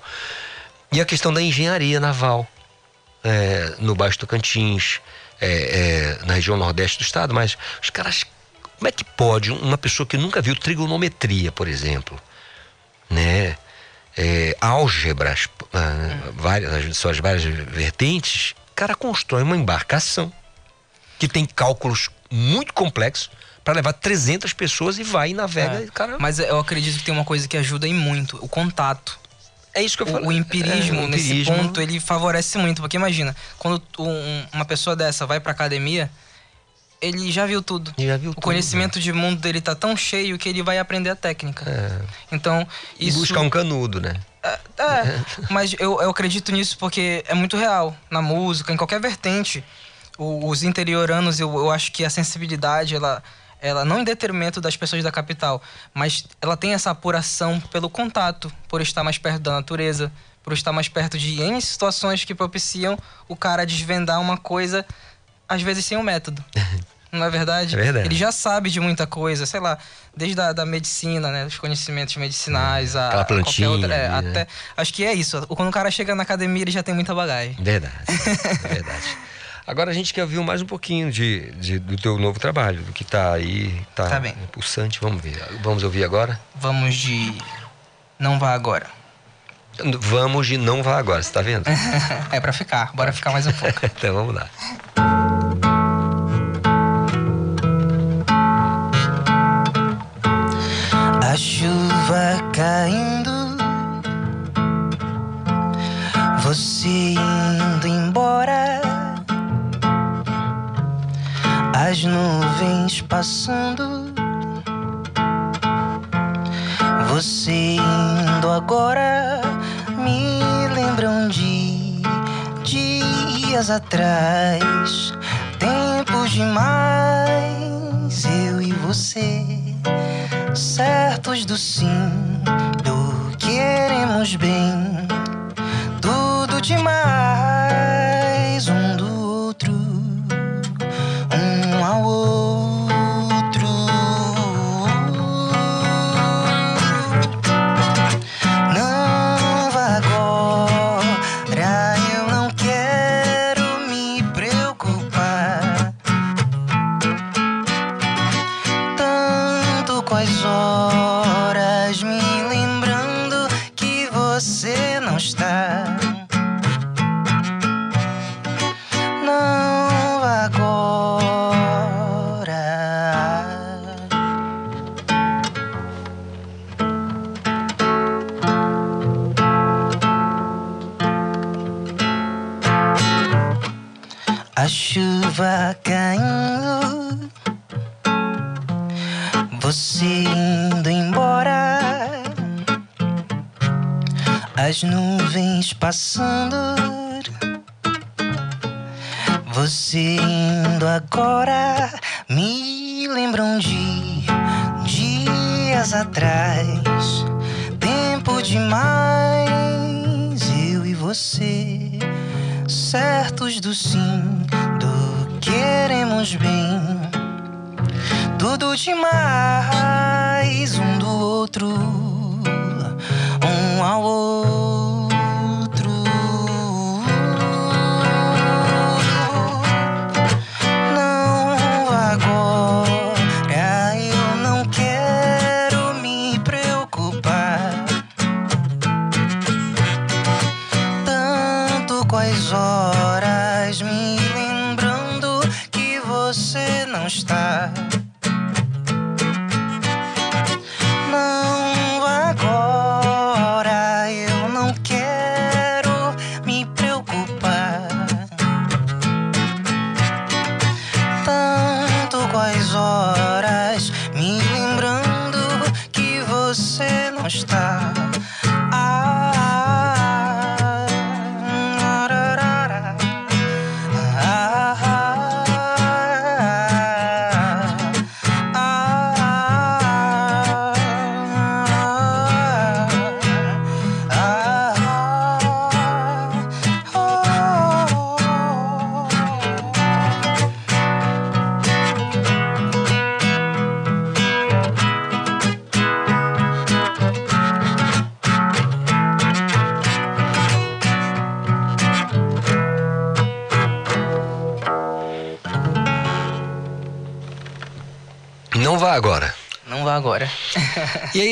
E a questão da engenharia naval é, no Baixo Tocantins, é, é, na região nordeste do estado, mas os caras. Como é que pode uma pessoa que nunca viu trigonometria, por exemplo, né? É, álgebras, ah, várias, as suas várias vertentes, o cara constrói uma embarcação que tem cálculos muito complexos para levar 300 pessoas e vai e navega. É, e cara... Mas eu acredito que tem uma coisa que ajuda aí muito, o contato. É isso que eu o, falei. O empirismo, É, o nesse empirismo. ponto, ele favorece muito. Porque imagina, quando um- uma pessoa dessa vai pra academia, ele já viu tudo. Já viu o conhecimento de mundo dele tá tão cheio que ele vai aprender a técnica. Então, E isso... buscar um canudo, né? É, mas eu, eu acredito nisso porque é muito real. Na música, em qualquer vertente. O- os interioranos, eu, eu acho que a sensibilidade, ela, ela não em detrimento das pessoas da capital, mas ela tem essa apuração pelo contato, por estar mais perto da natureza, por estar mais perto de N situações que propiciam o cara desvendar uma coisa, às vezes sem um método. Não é verdade? É verdade. Ele já sabe de muita coisa, sei lá, desde a da medicina, né? Os conhecimentos medicinais, a, Aquela a qualquer plantinha outra. é, né? até, Acho que é isso. Quando o cara chega na academia, ele já tem muita bagagem. Verdade, é verdade. Agora a gente quer ouvir mais um pouquinho de, de- do teu novo trabalho, do que tá aí, tá, Tá bem. pulsante. Vamos ver. Vamos ouvir agora? Vamos de. Não vá agora. Vamos de não vá agora, você tá vendo? é pra ficar. Bora ficar mais um pouco. então vamos lá. A chuva caindo, você indo embora, as nuvens passando, você indo agora, me lembram de dias atrás, tempos demais, eu e você. Certos do sim, do queremos bem, tudo demais, as nuvens passando, você indo agora, me lembram de dias atrás, tempo demais, eu e você, certos do sim, do queremos bem. Tudo demais um do outro, um ao outro. com as horas me lembrando que você não está.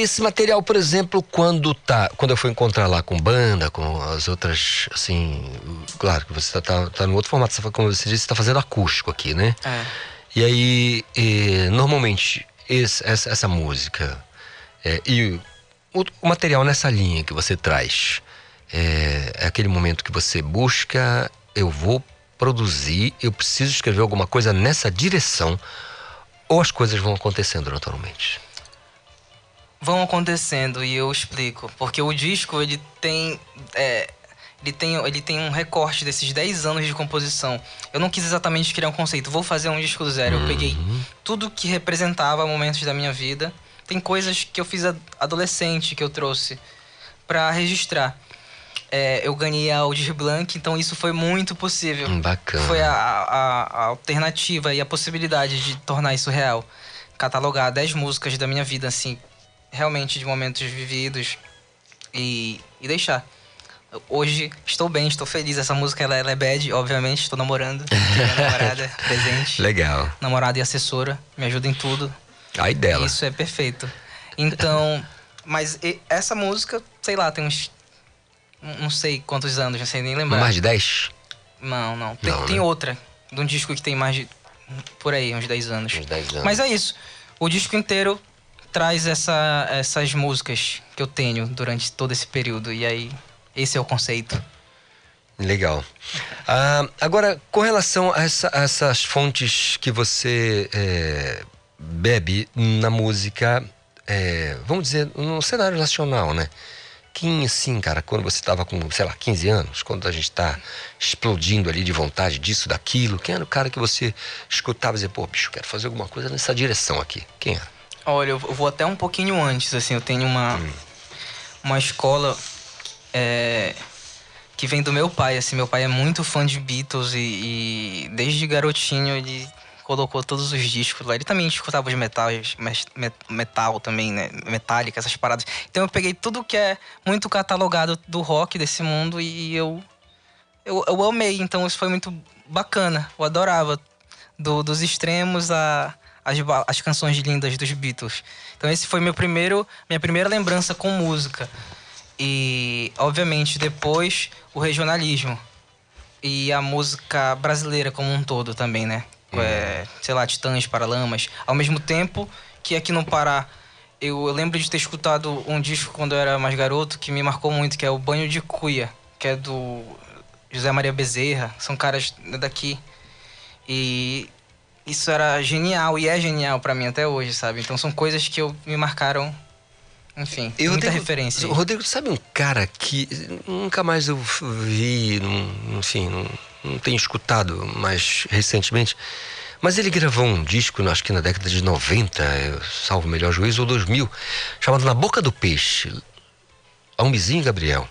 Esse material, por exemplo, quando tá, quando eu for encontrar lá com banda, com as outras, assim, claro que você tá, tá, tá no outro formato, você tá- como você disse, você tá fazendo acústico aqui, né? É. E aí, eh, normalmente, esse- essa, essa música eh, e o, o material nessa linha que você traz, é, é aquele momento que você busca, eu vou produzir, eu preciso escrever alguma coisa nessa direção, ou as coisas vão acontecendo naturalmente? Vão acontecendo e eu explico. Porque o disco, ele tem. é, ele tem, ele tem um recorte desses 10 anos de composição. Eu não quis exatamente criar um conceito, vou fazer um disco do zero. Eu peguei tudo que representava momentos da minha vida. Tem coisas que eu fiz adolescente que eu trouxe pra registrar. É, eu ganhei a Aldir Blanc, então isso foi muito possível. Hum, Bacana. Foi a, a- a alternativa e a possibilidade de tornar isso real. Catalogar 10 músicas da minha vida, assim, realmente de momentos vividos e, e deixar. Hoje estou bem, estou feliz. Essa música ela, ela é bad, obviamente, estou namorando. Minha namorada presente. Legal. Namorada e assessora, me ajuda em tudo. Aí dela. Isso é perfeito. Então, mas e- essa música, sei lá, tem uns. Não sei quantos anos, não sei nem lembrar. Mais de 10? Não, não. Tem, Não, tem né? outra, de um disco que tem mais de. Por aí, uns 10 anos. Uns 10 anos. Mas é isso. O disco inteiro traz essa, essas músicas que eu tenho durante todo esse período. E aí, esse é o conceito. Legal. Ah, agora, com relação a, essa- a essas fontes que você é, bebe na música, é, vamos dizer, no cenário nacional, né? Quem, assim, cara, quando você estava com, sei lá, 15 anos, quando a gente tá explodindo ali de vontade disso, daquilo, quem era o cara que você escutava e dizia, pô, bicho, quero fazer alguma coisa nessa direção aqui? Quem era? Olha, eu vou até um pouquinho antes, assim, eu tenho uma, uma escola é, que vem do meu pai, assim, meu pai é muito fã de Beatles e, e desde garotinho ele colocou todos os discos lá. Ele também escutava os metais, metal também, né, metálica, essas paradas. Então eu peguei tudo que é muito catalogado do rock desse mundo e eu eu, eu amei, então isso foi muito bacana. Eu adorava. Do- dos extremos a, as, as canções lindas dos Beatles. Então esse foi meu primeiro, minha primeira lembrança com música. E, obviamente, depois o regionalismo. E a música brasileira como um todo também, né? É, sei lá, Titãs, Paralamas. Ao mesmo tempo que aqui no Pará, eu, eu lembro de ter escutado um disco quando eu era mais garoto que me marcou muito, que é o Banho de Cuia, que é do José Maria Bezerra. São caras daqui. E isso era genial e é genial pra mim até hoje, sabe? Então são coisas que eu, me marcaram. Enfim, Eu muita tenho- referência. Rodrigo, sabe um cara que nunca mais eu vi, não, enfim, não, não tenho escutado mais recentemente, mas ele gravou um disco, acho que na década de 90, eu salvo o melhor juízo, ou 2000, chamado Na Boca do Peixe, Almizinho e Gabriel.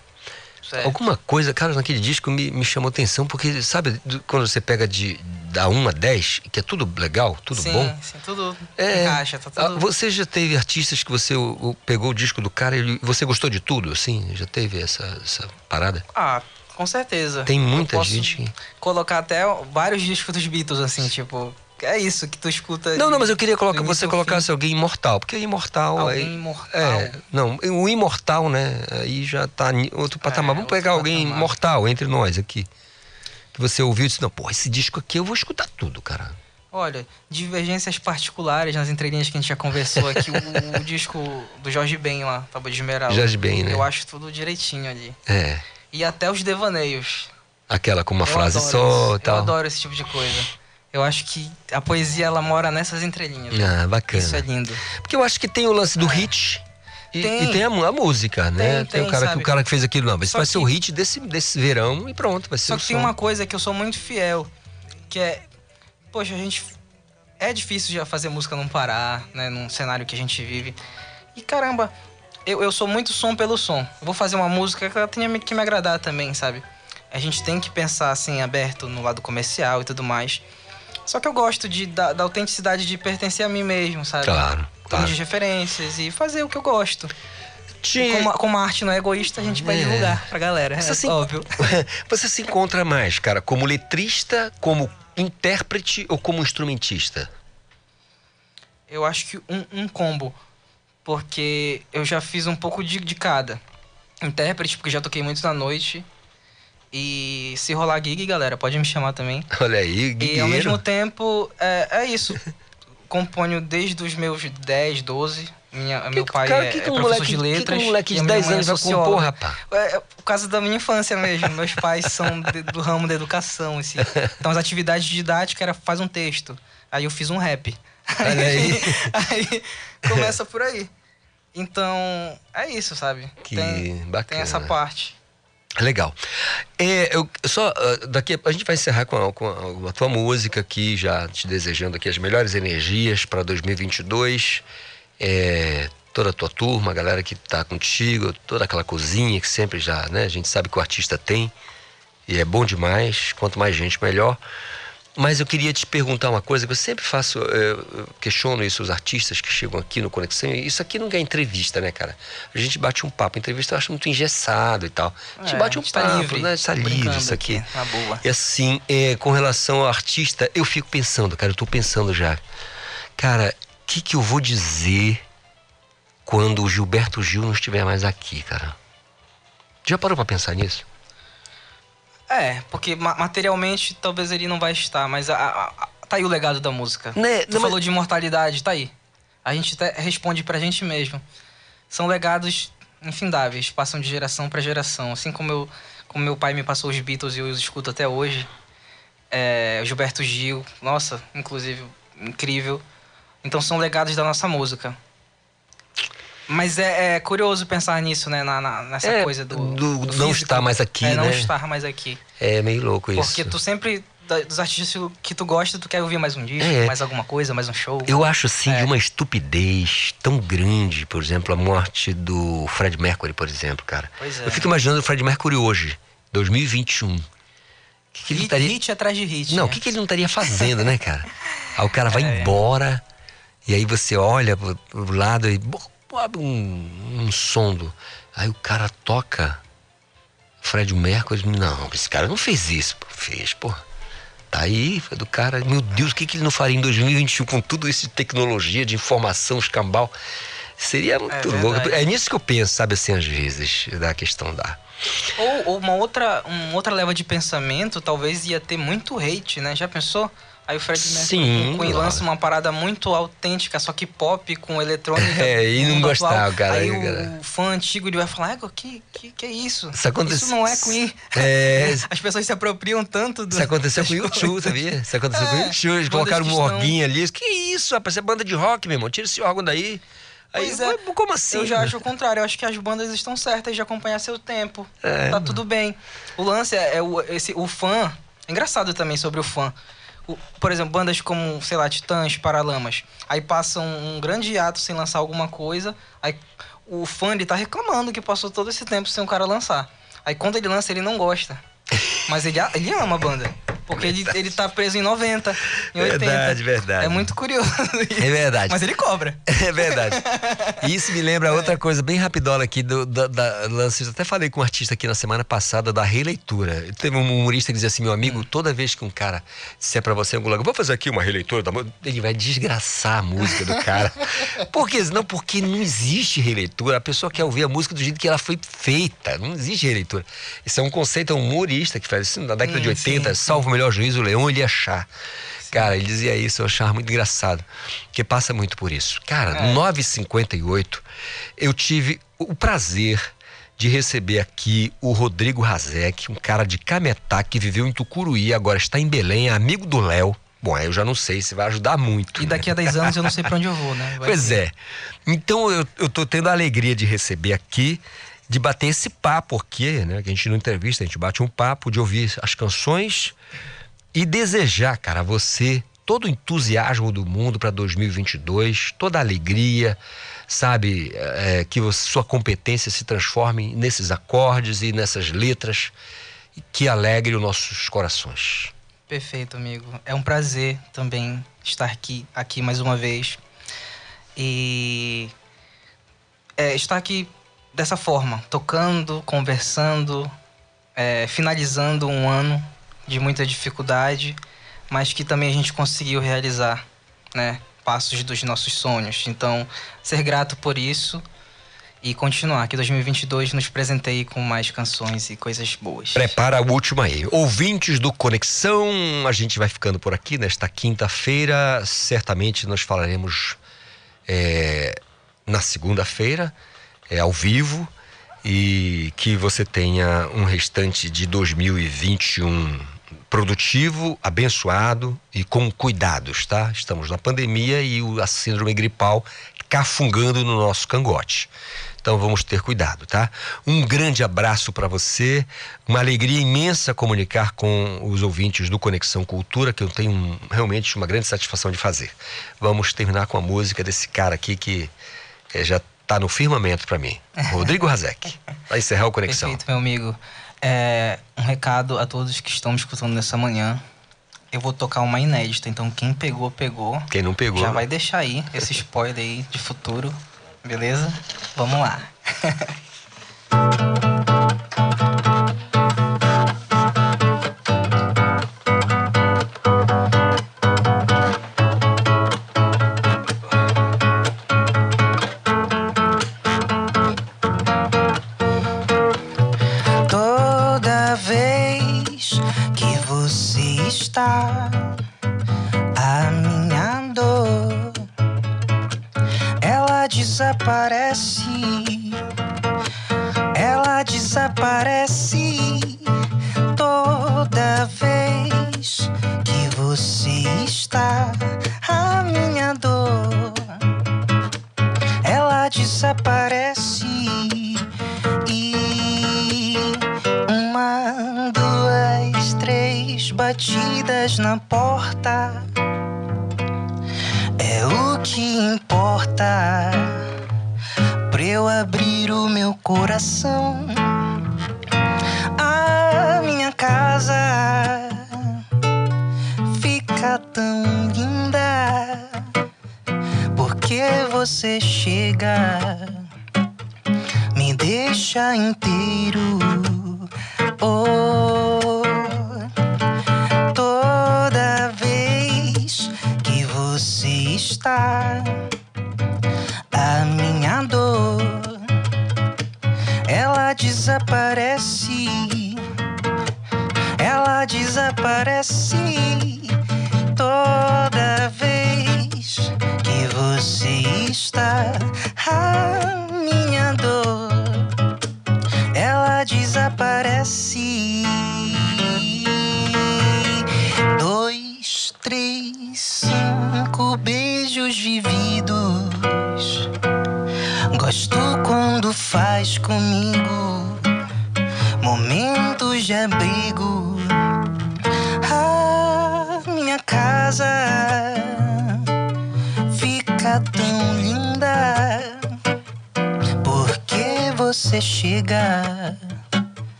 Certo. Alguma coisa, cara, naquele disco me, me chamou atenção, porque, sabe, do- quando você pega de da 1 a 10, que é tudo legal, tudo sim, bom, sim, tudo É. encaixa, tá ah, tudo. Você já teve artistas que você o- pegou o disco do cara e você gostou de tudo, assim? Já teve essa, essa parada? Ah, com certeza. Tem muita gente. Colocar até vários discos dos Beatles, assim, tipo. É isso que tu escuta. Não, de- não, mas eu queria colocar, você colocasse alguém imortal, porque imortal... Alguém aí- imortal. É, não, o imortal, né, aí já tá outro patamar. Vamos pegar alguém patamar. mortal entre nós aqui. Que você ouviu e disse, não, pô, esse disco aqui eu vou escutar tudo, cara. Olha, divergências particulares nas entrelinhas que a gente já conversou aqui. o, o disco do Jorge Ben lá, Tábua de Esmeralda. Jorge Ben, né? Eu acho tudo direitinho ali. É. E até os devaneios. Aquela com uma Eu frase só e tal. Eu adoro esse tipo de coisa. Eu acho que a poesia, ela mora nessas entrelinhas. Ah, bacana. Isso é lindo. Porque eu acho que tem o lance do hit. E Tem. e tem a, música, né? Tem, tem, o, cara, que, o cara que fez aquilo, não. Só vai ser que- o hit desse, desse verão e pronto, vai ser Só que tem som. uma coisa que eu sou muito fiel, que é, poxa, a gente é difícil já fazer música num Pará, né, num cenário que a gente vive. E caramba, eu, eu sou muito som pelo som. Eu vou fazer uma música que ela tenha que me agradar também, sabe? A gente tem que pensar assim aberto no lado comercial e tudo mais. Só que eu gosto de, da, da autenticidade de pertencer a mim mesmo, sabe? Claro, claro. De referências e fazer o que eu gosto. Te- Como, a- como a arte não é egoísta, a gente vai É. divulgar pra galera. Você é se- óbvio. Você se encontra mais, cara, como letrista, como intérprete ou como instrumentista? Eu acho que um, um combo. Porque eu já fiz um pouco de, de cada. Intérprete, porque já toquei muito na noite. E se rolar gig, galera, pode me chamar também. Olha aí, E ao mesmo tempo, é, é isso. Componho desde os meus 10, 12. Minha, meu pai cara, é, que que é um professor moleque- de que que um letras. moleque de a minha 10 mãe é anos vai compor, rapaz? É, é por causa da minha infância mesmo. Meus pais são de- do ramo da educação. Assim. Então as atividades didáticas era faz um texto. Aí eu fiz um rap. Olha aí. aí começa por aí. Então, é isso, sabe? Que tem, bacana. tem essa parte. Legal. É, eu só ah, daqui a gente vai encerrar com a, com a- tua música aqui, já te desejando aqui as melhores energias para 2022. É, toda a tua turma, a galera que tá contigo, toda aquela cozinha que sempre já, né, a gente sabe que o artista tem e é bom demais. Quanto mais gente, melhor. Mas eu queria te perguntar uma coisa que eu sempre faço, eh, eu questiono isso os artistas que chegam aqui no Conexão. Isso aqui não é entrevista, né, cara? A gente bate um papo. Entrevista eu acho muito engessado e tal. A gente É, bate um gente tá papo, livre, né? Está livre isso aqui. aqui, na boa. E assim, eh, com relação ao artista, eu fico pensando, cara, eu tô pensando já. Cara, o que, que eu vou dizer quando o Gilberto Gil não estiver mais aqui, cara? Já parou pra pensar nisso? É, porque ma- materialmente talvez ele não vai estar, mas a, a- a- tá aí o legado da música. Né, Tu falou de imortalidade, tá aí. A gente até responde pra gente mesmo. São legados infindáveis, passam de geração pra geração. Assim como, eu, como meu pai me passou os Beatles e eu os escuto até hoje. É, Gilberto Gil, nossa, inclusive, incrível. Então são legados da nossa música. Mas é, é curioso pensar nisso, né? na- na- nessa É, coisa do, do do não estar mais aqui, é, não né? estar mais aqui. É meio louco isso. Porque tu sempre, dos artistas que tu gosta, tu quer ouvir mais um disco, É. mais alguma coisa, mais um show. Eu acho assim É. de uma estupidez tão grande, por exemplo, a morte do Fred Mercury, por exemplo, cara. Pois é. Eu fico imaginando o Fred Mercury hoje, 2021. Que que ele hit, estaria... hit atrás de hit. Não, o né? que, que ele não estaria fazendo, né, cara? Aí o cara vai É. embora, e aí você olha pro, pro lado e bo- abre um, um som do. Aí o cara toca Fred Mercury. Não, esse cara não fez isso. Pô. Fez, pô. Tá aí, foi do cara. Meu Deus, o que, que ele não faria em 2021 com tudo isso de tecnologia, de informação, escambau? Seria muito louco. verdade. É nisso que eu penso, sabe assim, às vezes, da questão da. Ou, ou uma outra, uma outra leva de pensamento, talvez ia ter muito hate, né? Já pensou? Aí o Fred Mercury Queen lança uma parada muito autêntica, só que pop com eletrônica. É, e não atual. cara, Aí cara. o fã antigo ele vai falar, "Égua, que, que, que é isso? Isso acontece- Isso não é Queen. É. As pessoas se apropriam tanto do. Isso aconteceu com o YouTube, sabia? Isso aconteceu com o É, YouTube. Eles colocaram um orguinho ali. Que isso, rapaz? Isso é banda de rock, meu irmão. Tira esse órgão daí. Aí, Pois é. como assim? Eu já acho o contrário. Eu acho que as bandas estão certas de acompanhar seu tempo. É, tá mano. tudo bem. O lance é, é o, esse, o fã. É engraçado também sobre o fã. Por exemplo, bandas como, sei lá, Titãs, Paralamas. Aí passam um grande ato sem lançar alguma coisa. Aí o fã ele tá reclamando que passou todo esse tempo sem o cara lançar. Aí quando ele lança, ele não gosta. Mas ele, ele ama a banda. Porque ele, ele tá preso em 90, em 80. Verdade, verdade. É muito curioso. É verdade. Mas ele cobra. É verdade. E isso me lembra outra coisa bem rapidola aqui do, da, da lance. Eu até falei com um artista aqui na semana passada da releitura. Teve um humorista que dizia assim: meu amigo, toda vez que um cara disser pra você em algum lugar, vou fazer aqui uma releitura da música, ele vai desgraçar a música do cara. Por quê? Não, porque não existe releitura. A pessoa quer ouvir a música do jeito que ela foi feita. Não existe releitura. Isso é um conceito, é um humorista que faz isso na década Sim, de 80, sim, salvo melhor juízo, o Leão Eliachá. Cara, ele dizia isso, eu achava muito engraçado, porque passa muito por isso. Cara, É. 9h58, eu tive o prazer de receber aqui o Rodrigo Razek, um cara de Cametá que viveu em Tucuruí, agora está em Belém, é amigo do Léo. Bom, aí eu já não sei se vai ajudar muito. E daqui a 10 anos eu não sei pra onde eu vou, né? Vai Pois ser. é. Então eu, eu tô tendo a alegria de receber aqui, de bater esse papo aqui, né? Que a gente não entrevista, a gente bate um papo, de ouvir as canções e desejar, cara, a você todo o entusiasmo do mundo para 2022, toda a alegria, sabe? É, que você- sua competência se transforme nesses acordes e nessas letras que alegre os nossos corações. Perfeito, amigo. É um prazer também estar aqui, aqui mais uma vez. E é, estar aqui dessa forma, tocando, conversando, é, finalizando um ano de muita dificuldade, mas que também a gente conseguiu realizar, né? Passos dos nossos sonhos. Então, ser grato por isso e continuar. Que 2022 nos presenteie com mais canções e coisas boas. Prepara a última aí. Ouvintes do Conexão, a gente vai ficando por aqui nesta quinta-feira. Certamente nós falaremos é, na segunda-feira, é, ao vivo. E que você tenha um restante de 2021 produtivo, abençoado e com cuidados, tá? Estamos na pandemia e a síndrome gripal cafungando no nosso cangote. Então vamos ter cuidado, tá? Um grande abraço para você, uma alegria imensa comunicar com os ouvintes do Conexão Cultura, que eu tenho realmente uma grande satisfação de fazer. Vamos terminar com a música desse cara aqui que eh, já tá no firmamento para mim, Rodrigo Razek. Vai encerrar o Conexão. Perfeito, meu amigo. É, um recado a todos que estão me escutando nessa manhã. Eu vou tocar uma inédita, então quem pegou, pegou. Quem não pegou, Já vai deixar aí esse spoiler aí de futuro, beleza? Vamos lá.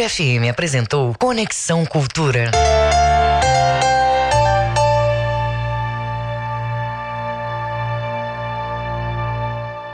Cultura FM apresentou Conexão Cultura.